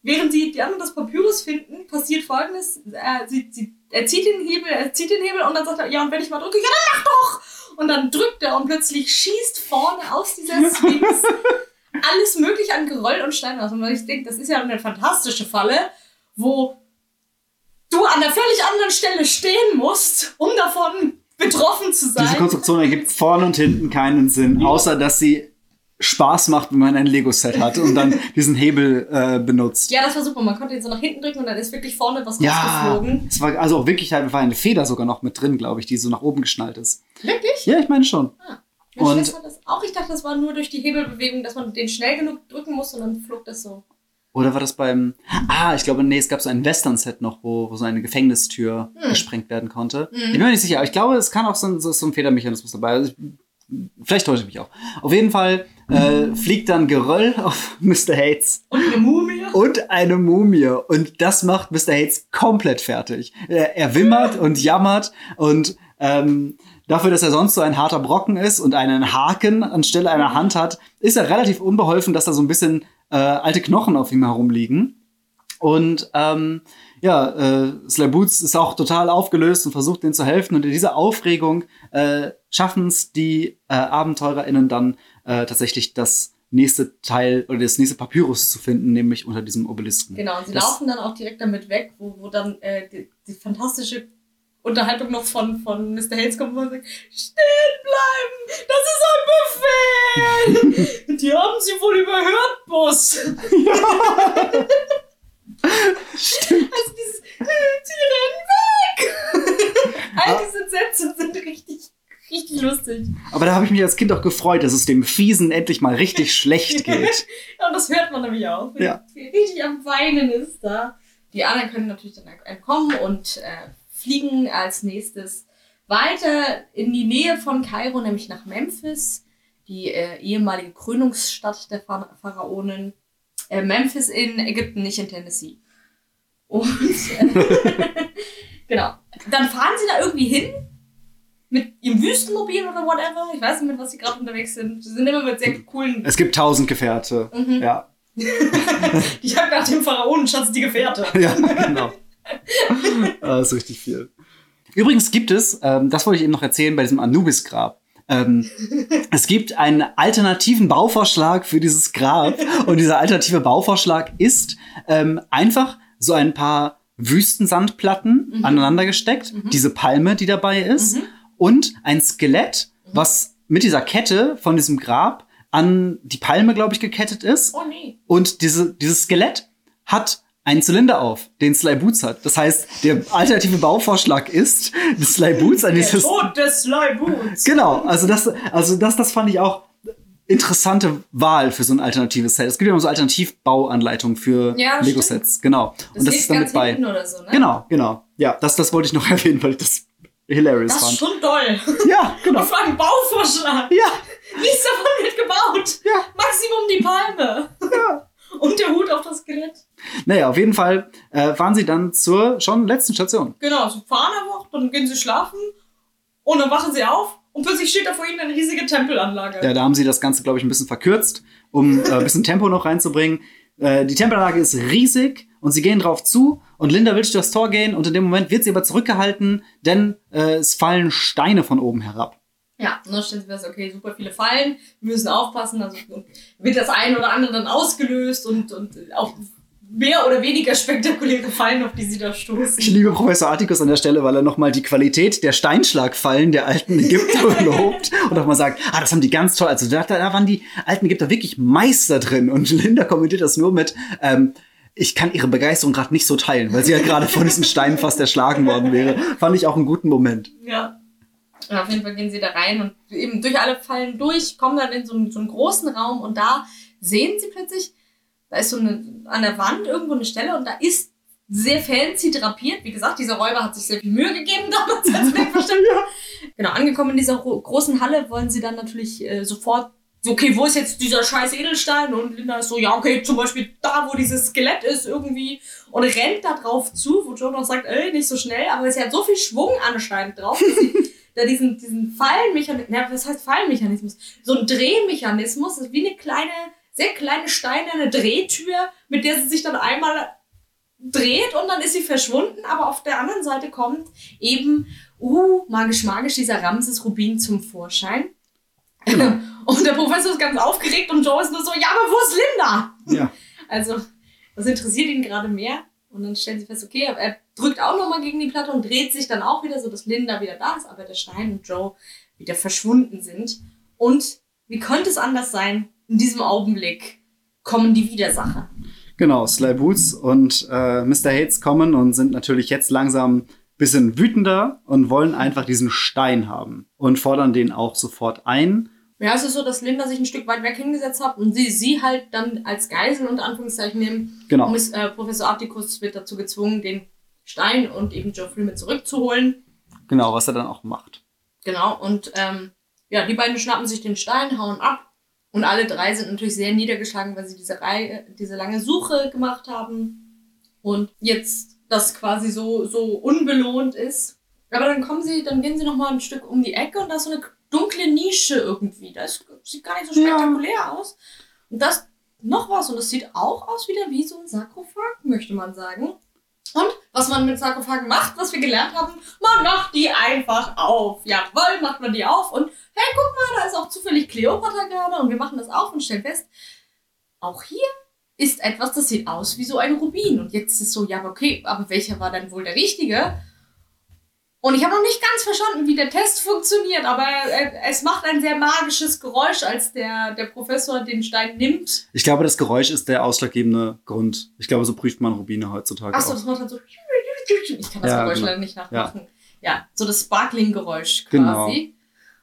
während sie die anderen das Papyrus finden, passiert folgendes, äh, sie, sie, er zieht den Hebel, er zieht den Hebel und dann sagt er, ja, und wenn ich mal drücke, ja, dann mach doch! Und dann drückt er und plötzlich schießt vorne aus dieser Sphinx *laughs* alles mögliche an Geröll und Stein aus. Und ich denke, das ist ja eine fantastische Falle, wo du an einer völlig anderen Stelle stehen musst, um davon betroffen zu sein. Diese Konstruktion ergibt vorne und hinten keinen Sinn, außer dass sie Spaß macht, wenn man ein Lego-Set hat und dann *laughs* diesen Hebel äh, benutzt. Ja, das war super. Man konnte ihn so nach hinten drücken und dann ist wirklich vorne was Ja, rausgeflogen. es war also auch wirklich halt war eine Feder sogar noch mit drin, glaube ich, die so nach oben geschnallt ist. Wirklich? Ja, ich meine schon. Meine Und- Schwester das auch. Ich dachte, das war nur durch die Hebelbewegung, dass man den schnell genug drücken muss und dann flog das so. Oder war das beim. Ah, ich glaube, nee, es gab so ein Western-Set noch, wo, wo so eine Gefängnistür Hm. gesprengt werden konnte. Ich bin mir nicht sicher, aber ich glaube, es kann auch so ein, so ein Federmechanismus dabei. Also ich, vielleicht täusche ich mich auch. Auf jeden Fall äh, fliegt dann Geröll *laughs* auf Mr. Hates Und eine Mumie. und eine Mumie. Und das macht Mr. Hates komplett fertig. Er, er wimmert und jammert und ähm, dafür, dass er sonst so ein harter Brocken ist und einen Haken anstelle einer Hand hat, ist er relativ unbeholfen, dass da so ein bisschen äh, alte Knochen auf ihm herumliegen. Und ähm, ja, äh, Sly Boots ist auch total aufgelöst und versucht denen zu helfen. Und in dieser Aufregung äh, schaffen es die äh, AbenteurerInnen dann äh, tatsächlich das nächste Teil oder das nächste Papyrus zu finden, nämlich unter diesem Obelisken. Genau, und sie Das- laufen dann auch direkt damit weg, wo, wo dann äh, die, die fantastische Unterhaltung noch von, von Mr. Hates kommt, wo er sagt, stehen bleiben, das ist ein Befehl. *laughs* die haben sie wohl überhört, Boss. *laughs* *laughs* Stimmt. Also dieses, äh, sie rennen weg. *laughs* All diese Sätze sind richtig, richtig lustig. Aber da habe ich mich als Kind auch gefreut, dass es dem Fiesen endlich mal richtig *laughs* schlecht geht. Und das hört man nämlich auch. Ja. richtig am Weinen ist da. Die anderen können natürlich dann entkommen und äh, fliegen als nächstes weiter in die Nähe von Kairo, nämlich nach Memphis, die äh, ehemalige Krönungsstadt der Phara- Pharaonen. Äh, Memphis in Ägypten, nicht in Tennessee. Und äh, *laughs* genau. Dann fahren sie da irgendwie hin mit ihrem Wüstenmobil oder whatever. Ich weiß nicht, mit was sie gerade unterwegs sind. Sie sind immer mit sehr coolen Es gibt tausend Gefährte. Mhm. Ja. *laughs* Die jagt nach dem Pharaonenschatz die Gefährte. *laughs* Ja, genau. Ah, Das ist richtig viel. Übrigens gibt es, ähm, das wollte ich eben noch erzählen, bei diesem Anubis-Grab. Ähm, es gibt einen alternativen Bauvorschlag für dieses Grab. Und dieser alternative Bauvorschlag ist ähm, einfach so ein paar Wüstensandplatten Mhm. aneinander gesteckt, diese Palme, die dabei ist, Mhm. und ein Skelett, was mit dieser Kette von diesem Grab an die Palme, glaube ich, gekettet ist. Oh nee. Und diese, dieses Skelett hat einen Zylinder auf, den Sly Boots hat. Das heißt, der alternative Bauvorschlag ist, dass Sly Boots an Der dieses. Tod des Sly Boots. Genau, also das, also das, das fand ich auch interessante Wahl für so ein alternatives Set. Es gibt ja immer so Alternativbauanleitungen für Ja, das Lego-Sets, genau. Das, Und das ist damit bei. so, ne? Genau, genau. Ja, das, das wollte ich noch erwähnen, weil ich das hilarious Das ist fand. schon toll. Ja, genau. Und *laughs* vor allem Bauvorschlag. Ja, Nichts davon wird gebaut. Ja. Maximum die Palme. ja. *laughs* Und der Hut auf das Skelett. Naja, auf jeden Fall äh, fahren sie dann zur schon letzten Station. Genau, sie fahren einfach, dann gehen sie schlafen und dann wachen sie auf und plötzlich steht da vor ihnen eine riesige Tempelanlage. Ja, da haben sie das Ganze, glaube ich, ein bisschen verkürzt, um äh, ein bisschen Tempo noch reinzubringen. Äh, die Tempelanlage ist riesig und sie gehen drauf zu und Linda will durch das Tor gehen und in dem Moment wird sie aber zurückgehalten, denn äh, es fallen Steine von oben herab. Ja, und dann stellen sie fest, okay, super viele Fallen, wir müssen aufpassen, also wird das eine oder andere dann ausgelöst und, und auch mehr oder weniger spektakuläre Fallen, auf die sie da Ich stoßen. liebe Professor Atticus an der Stelle, weil er nochmal die Qualität der Steinschlagfallen der alten Ägypter *laughs* lobt und auch mal sagt, ah, das haben die ganz toll. Also da, da waren die alten Ägypter wirklich Meister drin. Und Linda kommentiert das nur mit, ähm, ich kann ihre Begeisterung gerade nicht so teilen, weil sie ja gerade von diesen Steinen fast erschlagen worden wäre. Fand ich auch einen guten Moment. Ja. Und auf jeden Fall gehen sie da rein und eben durch alle Fallen durch, kommen dann in so einen, so einen großen Raum und da sehen sie plötzlich, da ist so eine, an der Wand irgendwo eine Stelle und da ist sehr fancy drapiert. Wie gesagt, dieser Räuber hat sich sehr viel Mühe gegeben *laughs* damals als Wegversteller. Genau, angekommen in dieser ro- großen Halle wollen sie dann natürlich äh, sofort so, okay, wo ist jetzt dieser scheiß Edelstein? Und Linda ist so, ja, okay, zum Beispiel da, wo dieses Skelett ist irgendwie und rennt da drauf zu, wo Joe noch sagt, ey, nicht so schnell, aber sie hat so viel Schwung anscheinend drauf, dass sie *laughs* da diesen, diesen Fallenmechanismus, ja, was heißt Fallenmechanismus? So ein Drehmechanismus, ist wie eine kleine, sehr kleine steinerne Drehtür, mit der sie sich dann einmal dreht und dann ist sie verschwunden, aber auf der anderen Seite kommt eben, uh, magisch, magisch, dieser Ramses Rubin zum Vorschein. Genau. *laughs* Und der Professor ist ganz aufgeregt und Joe ist nur so, ja, aber wo ist Linda? Ja. *laughs* Also, das interessiert ihn gerade mehr. Und dann stellen sie fest, okay, er drückt auch nochmal gegen die Platte und dreht sich dann auch wieder, so dass Linda wieder da ist, aber der Stein und Joe wieder verschwunden sind. Und wie könnte es anders sein? In diesem Augenblick kommen die Widersacher. Genau, Sly Boots und äh, Mr. Hates kommen und sind natürlich jetzt langsam bisschen wütender und wollen einfach diesen Stein haben und fordern den auch sofort ein. Ja, es ist so, dass Linda sich ein Stück weit weg hingesetzt hat und sie sie halt dann als Geisel unter Anführungszeichen nehmen. Genau. Und äh, Professor Articus wird dazu gezwungen, den Stein und eben Joe Freeman zurückzuholen. Genau, was er dann auch macht. Genau, und ähm, ja, die beiden schnappen sich den Stein, hauen ab. Und alle drei sind natürlich sehr niedergeschlagen, weil sie diese Reihe, diese lange Suche gemacht haben. Und jetzt das quasi so, so unbelohnt ist. Aber dann kommen sie, dann gehen sie noch mal ein Stück um die Ecke und da ist so eine dunkle Nische irgendwie. Das sieht gar nicht so spektakulär ja. aus. Und das noch was und das sieht auch aus wieder wie so ein Sarkophag, möchte man sagen. Und was man mit Sarkophagen macht, was wir gelernt haben, man macht die einfach auf. Jawohl, macht man die auf und hey, guck mal, da ist auch zufällig Kleopatra gerade und wir machen das auf und stellen fest, auch hier ist etwas, das sieht aus wie so ein Rubin. Und jetzt ist so, ja, okay, aber welcher war dann wohl der richtige? Und ich habe noch nicht ganz verstanden, wie der Test funktioniert, aber es macht ein sehr magisches Geräusch, als der, der Professor den Stein nimmt. Ich glaube, das Geräusch ist der ausschlaggebende Grund. Ich glaube, so prüft man Rubine heutzutage. Achso, das macht halt so. Ich kann das ja, Geräusch genau. leider nicht nachmachen. Ja, ja so das Sparkling-Geräusch quasi. Genau.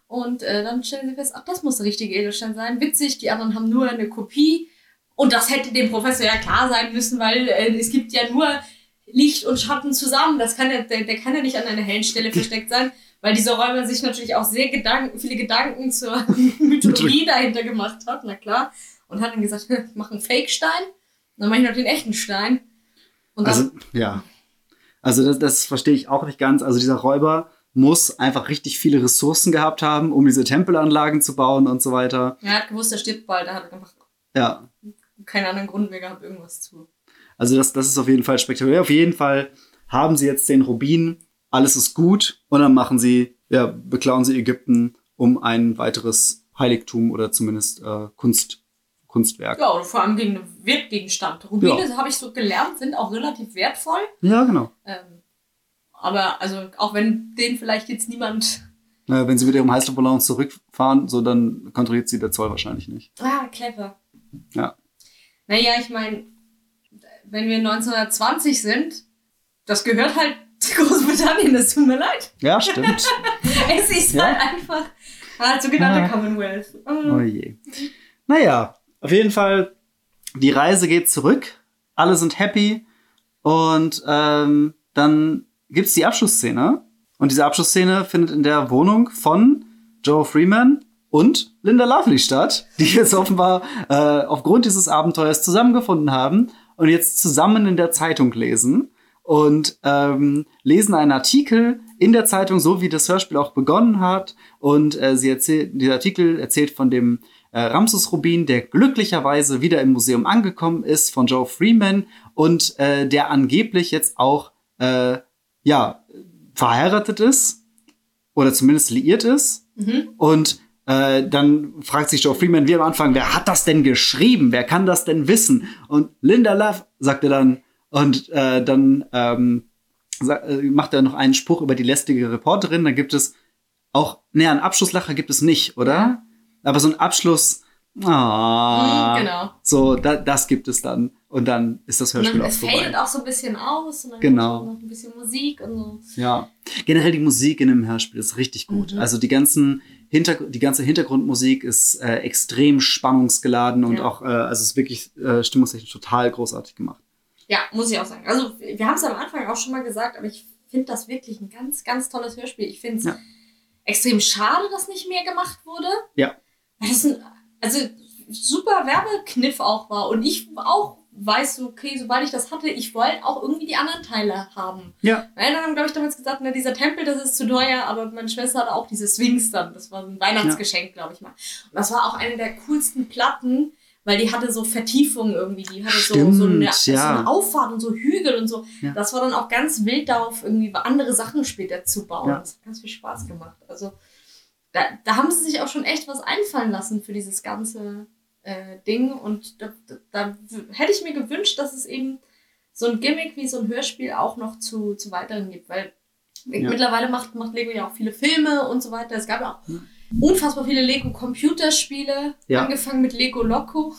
Und äh, dann stellen sie fest, ach, das muss der richtige Edelstein sein. Witzig, die anderen haben nur eine Kopie. Und das hätte dem Professor ja klar sein müssen, weil äh, es gibt ja nur Licht und Schatten zusammen. Das kann ja, der, der kann ja nicht an einer hellen Stelle versteckt sein, weil dieser Räuber sich natürlich auch sehr Gedanken, viele Gedanken zur *laughs* Mythologie dahinter gemacht hat, na klar. Und hat dann gesagt, ich mache einen Fake-Stein, dann mache ich noch den echten Stein. also, ja. Also das, das verstehe ich auch nicht ganz. Also dieser Räuber muss einfach richtig viele Ressourcen gehabt haben, um diese Tempelanlagen zu bauen und so weiter. Er hat gewusst, er stirbt bald. Er hat einfach ja. keinen anderen Grund mehr gehabt, irgendwas zu also das, das ist auf jeden Fall spektakulär. Auf jeden Fall haben sie jetzt den Rubin, alles ist gut und dann machen sie, ja, beklauen sie Ägypten um ein weiteres Heiligtum oder zumindest äh, Kunst, Kunstwerk. Ja, oder vor allem gegen einen Wertgegenstand. Rubine, ja. habe ich so gelernt, sind auch relativ wertvoll. Ja, genau. Ähm, aber also auch wenn den vielleicht jetzt niemand naja, wenn sie mit ihrem Heißluftballon zurückfahren, so dann kontrolliert sie der Zoll wahrscheinlich nicht. Ah, clever. Ja. Naja, ich meine, wenn wir 1920 sind, das gehört halt zu *laughs* Großbritannien, das tut mir leid. Ja, stimmt. *laughs* es ist ja. halt einfach halt sogenannte ah. Commonwealth. Oh. oh je. Naja, auf jeden Fall, die Reise geht zurück, alle sind happy und ähm, dann gibt's die Abschlussszene. Und diese Abschlussszene findet in der Wohnung von Joe Freeman und Linda Lovely statt, die jetzt offenbar äh, aufgrund dieses Abenteuers zusammengefunden haben und jetzt zusammen in der Zeitung lesen und ähm, lesen einen Artikel in der Zeitung, so wie das Hörspiel auch begonnen hat. Und äh, sie erzählt, dieser Artikel erzählt von dem äh, Ramses Rubin, der glücklicherweise wieder im Museum angekommen ist, von Joe Freeman und äh, der angeblich jetzt auch äh, ja verheiratet ist oder zumindest liiert ist. Mhm. Und äh, dann fragt sich Joe Freeman wie am Anfang, wer hat das denn geschrieben? Wer kann das denn wissen? Und Linda Love sagt er dann, und äh, dann ähm, äh, macht er noch einen Spruch über die lästige Reporterin. Dann gibt es auch, ne, einen Abschlusslacher gibt es nicht, oder? Aber so ein Abschluss, ah, mhm, genau. So, da, das gibt es dann. Und dann ist das Hörspiel und dann, auch vorbei. Es fadet auch so ein bisschen aus und dann genau. noch ein bisschen Musik und so. Ja, generell die Musik in dem Hörspiel ist richtig gut. Mhm. Also die ganzen Hinter die ganze Hintergrundmusik ist äh, extrem spannungsgeladen und ja. auch, äh, also es ist wirklich äh, stimmungstechnisch total großartig gemacht. Ja, muss ich auch sagen. Also wir haben es am Anfang auch schon mal gesagt, aber ich finde das wirklich ein ganz, ganz tolles Hörspiel. Ich finde es ja. extrem schade, dass nicht mehr gemacht wurde. Ja. Weil das ein also super Werbekniff auch war. Und ich auch weiß, so, okay, sobald ich das hatte, ich wollte auch irgendwie die anderen Teile haben. Ja. Meine Eltern haben, glaube ich, damals gesagt, na, dieser Tempel, das ist zu teuer, aber meine Schwester hatte auch diese Swings dann. Das war ein Weihnachtsgeschenk, glaube ich mal. Und das war auch eine der coolsten Platten, weil die hatte so Vertiefungen irgendwie, die hatte so, so, eine, Stimmt, so ja. eine Auffahrt und so Hügel und so. Ja. Das war dann auch ganz wild darauf, irgendwie andere Sachen später zu bauen. Ja. Das hat ganz viel Spaß gemacht. Also da, da haben sie sich auch schon echt was einfallen lassen für dieses ganze äh, Ding. Und da, da, hätte ich mir gewünscht, dass es eben so ein Gimmick wie so ein Hörspiel auch noch zu, zu weiteren gibt, weil Ja. mittlerweile macht, macht Lego ja auch viele Filme und so weiter. Es gab ja auch Ja. unfassbar viele Lego-Computerspiele, Ja. angefangen mit Lego Loco.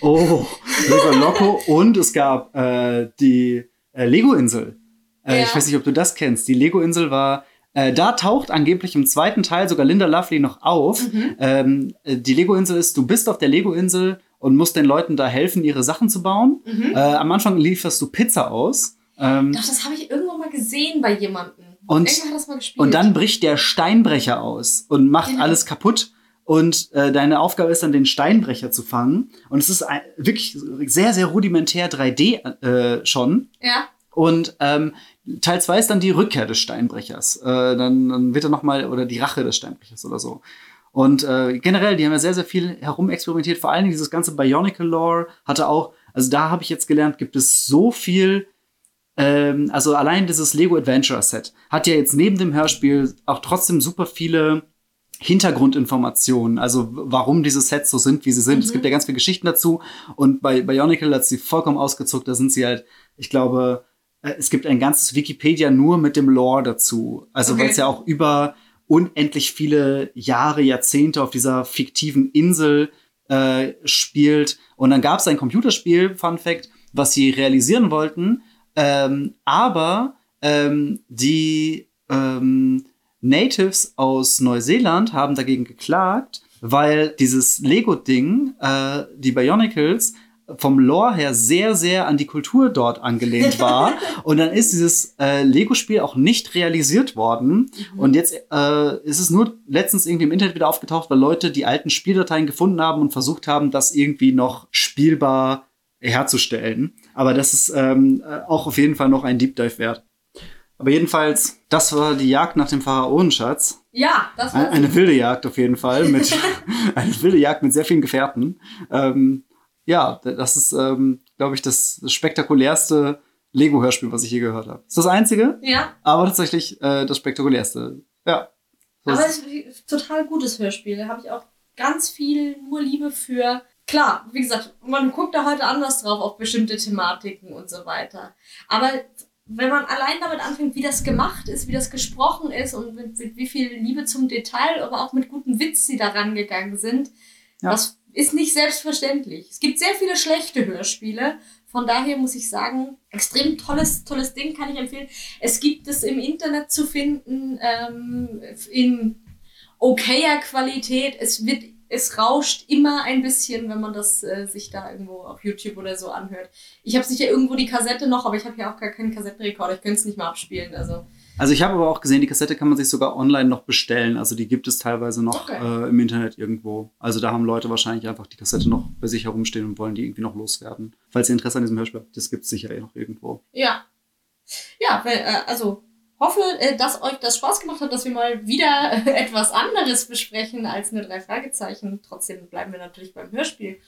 Oh, Lego Loco. Und es gab äh, die äh, Lego-Insel. Äh. Ich weiß nicht, ob du das kennst. Die Lego-Insel war. Äh, da taucht angeblich im zweiten Teil sogar Linda Lovely noch auf. Mhm. Ähm, äh, die Lego-Insel ist, du bist auf der Lego-Insel und musst den Leuten da helfen, ihre Sachen zu bauen. Mhm. Äh, am Anfang lieferst du Pizza aus. Ähm, Doch, das habe ich irgendwo mal gesehen bei jemandem. Und- Irgendwer hat das mal gespielt. Und dann bricht der Steinbrecher aus und macht Genau. alles kaputt. Und äh, deine Aufgabe ist dann, den Steinbrecher zu fangen. Und es ist ein, wirklich sehr, sehr rudimentär 3D äh, schon. Ja. Und ähm, Teil 2 ist dann die Rückkehr des Steinbrechers. Äh, dann, dann wird er noch mal oder die Rache des Steinbrechers oder so. Und äh, generell, die haben ja sehr, sehr viel herumexperimentiert. Vor allen Dingen dieses ganze Bionicle-Lore hatte auch, also da habe ich jetzt gelernt, gibt es so viel ähm, also allein dieses Lego Adventure Set hat ja jetzt neben dem Hörspiel auch trotzdem super viele Hintergrundinformationen, also warum diese Sets so sind, wie sie sind. Es Mhm. gibt ja ganz viele Geschichten dazu. Und bei Bionicle hat sie vollkommen ausgezuckt. Da sind sie halt, ich glaube, äh, es gibt ein ganzes Wikipedia nur mit dem Lore dazu. Also Okay. weil es ja auch über unendlich viele Jahre, Jahrzehnte auf dieser fiktiven Insel äh, spielt. Und dann gab es ein Computerspiel, Fun Fact, was sie realisieren wollten, ähm, aber ähm, die ähm, Natives aus Neuseeland haben dagegen geklagt, weil dieses Lego-Ding, äh, die Bionicles, vom Lore her sehr, sehr an die Kultur dort angelehnt *laughs* war. und dann ist dieses äh, Lego-Spiel auch nicht realisiert worden. Und jetzt äh, ist es nur letztens irgendwie im Internet wieder aufgetaucht, weil Leute die alten Spieldateien gefunden haben und versucht haben, das irgendwie noch spielbar herzustellen. Aber das ist ähm, äh, auch auf jeden Fall noch ein Deep Dive wert. Aber jedenfalls, das war die Jagd nach dem Pharaonenschatz. Ja, das war Eine wilde Jagd auf jeden Fall. Mit, *laughs* *laughs* eine wilde Jagd mit sehr vielen Gefährten. Ähm, ja, das ist, ähm, glaube ich, das, das spektakulärste Lego-Hörspiel, was ich je gehört habe. Ist das einzige, Ja, aber tatsächlich äh, das spektakulärste. Ja. So aber es ist ein total gutes Hörspiel. Da habe ich auch ganz viel nur Liebe für. Klar, wie gesagt, man guckt da heute anders drauf auf bestimmte Thematiken und so weiter. Aber wenn man allein damit anfängt, wie das gemacht ist, wie das gesprochen ist und mit, mit wie viel Liebe zum Detail, aber auch mit gutem Witz sie da rangegangen sind, Ja. das ist nicht selbstverständlich. Es gibt sehr viele schlechte Hörspiele. Von daher muss ich sagen, extrem tolles, tolles Ding kann ich empfehlen. Es gibt es im Internet zu finden ähm, in okayer Qualität. Es wird, es rauscht immer ein bisschen, wenn man das äh, sich da irgendwo auf YouTube oder so anhört. Ich habe sicher irgendwo die Kassette noch, aber ich habe ja auch gar keinen Kassettenrekorder. Ich könnte es nicht mehr abspielen. Also Also ich habe aber auch gesehen, die Kassette kann man sich sogar online noch bestellen. Also die gibt es teilweise noch Okay. äh, im Internet irgendwo. Also da haben Leute wahrscheinlich einfach die Kassette noch bei sich herumstehen und wollen die irgendwie noch loswerden. Falls ihr Interesse an diesem Hörspiel habt, das gibt es sicher eh noch irgendwo. Ja. Ja, weil, äh, also hoffe, äh, dass euch das Spaß gemacht hat, dass wir mal wieder äh, etwas anderes besprechen als nur drei Fragezeichen. Trotzdem bleiben wir natürlich beim Hörspiel.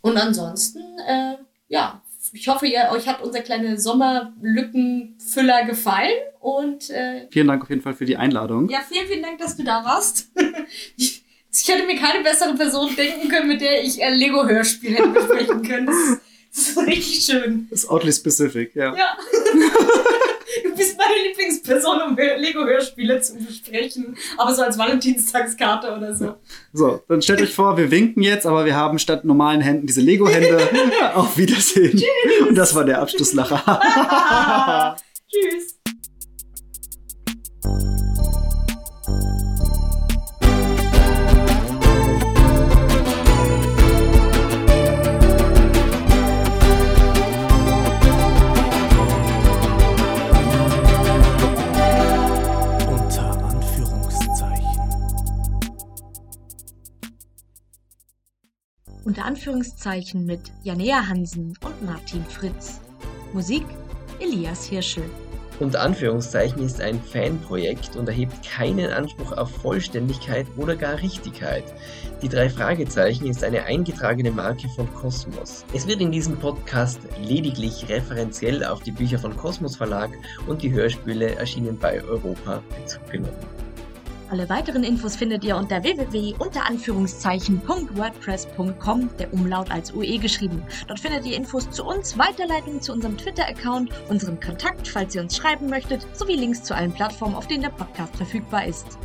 Und ansonsten, äh, ja, ich hoffe, ihr, euch hat unser kleiner Sommerlückenfüller gefallen. Und äh, Vielen Dank auf jeden Fall für die Einladung. ja, vielen, vielen Dank, dass du da warst. *laughs* ich, ich hätte mir keine bessere Person denken können, mit der ich ein Lego-Hörspiel hätte besprechen können. Das, das ist richtig schön. Das ist oddly specific, ja. Ja. *laughs* du bist meine Lieblingsperson, um Hör- Lego-Hörspiele zu besprechen. Aber so als Valentinstagskarte oder so. So, dann stellt euch vor, wir winken jetzt, aber wir haben statt normalen Händen diese Lego-Hände. *laughs* Auf Wiedersehen. Und das war der Abschlusslacher. *laughs* Tschüss. Unter Anführungszeichen mit Janea Hansen und Martin Fritz. Musik Elias Hirschel. Unter Anführungszeichen ist ein Fanprojekt und erhebt keinen Anspruch auf Vollständigkeit oder gar Richtigkeit. Die drei Fragezeichen ist eine eingetragene Marke von Kosmos. Es wird in diesem Podcast lediglich referenziell auf die Bücher von Kosmos Verlag und die Hörspiele erschienen bei Europa Bezug genommen. Alle weiteren Infos findet ihr unter www.wordpress.com, der Umlaut als UE geschrieben. Dort findet ihr Infos zu uns, Weiterleitungen zu unserem Twitter-Account, unseren Kontakt, falls ihr uns schreiben möchtet, sowie Links zu allen Plattformen, auf denen der Podcast verfügbar ist.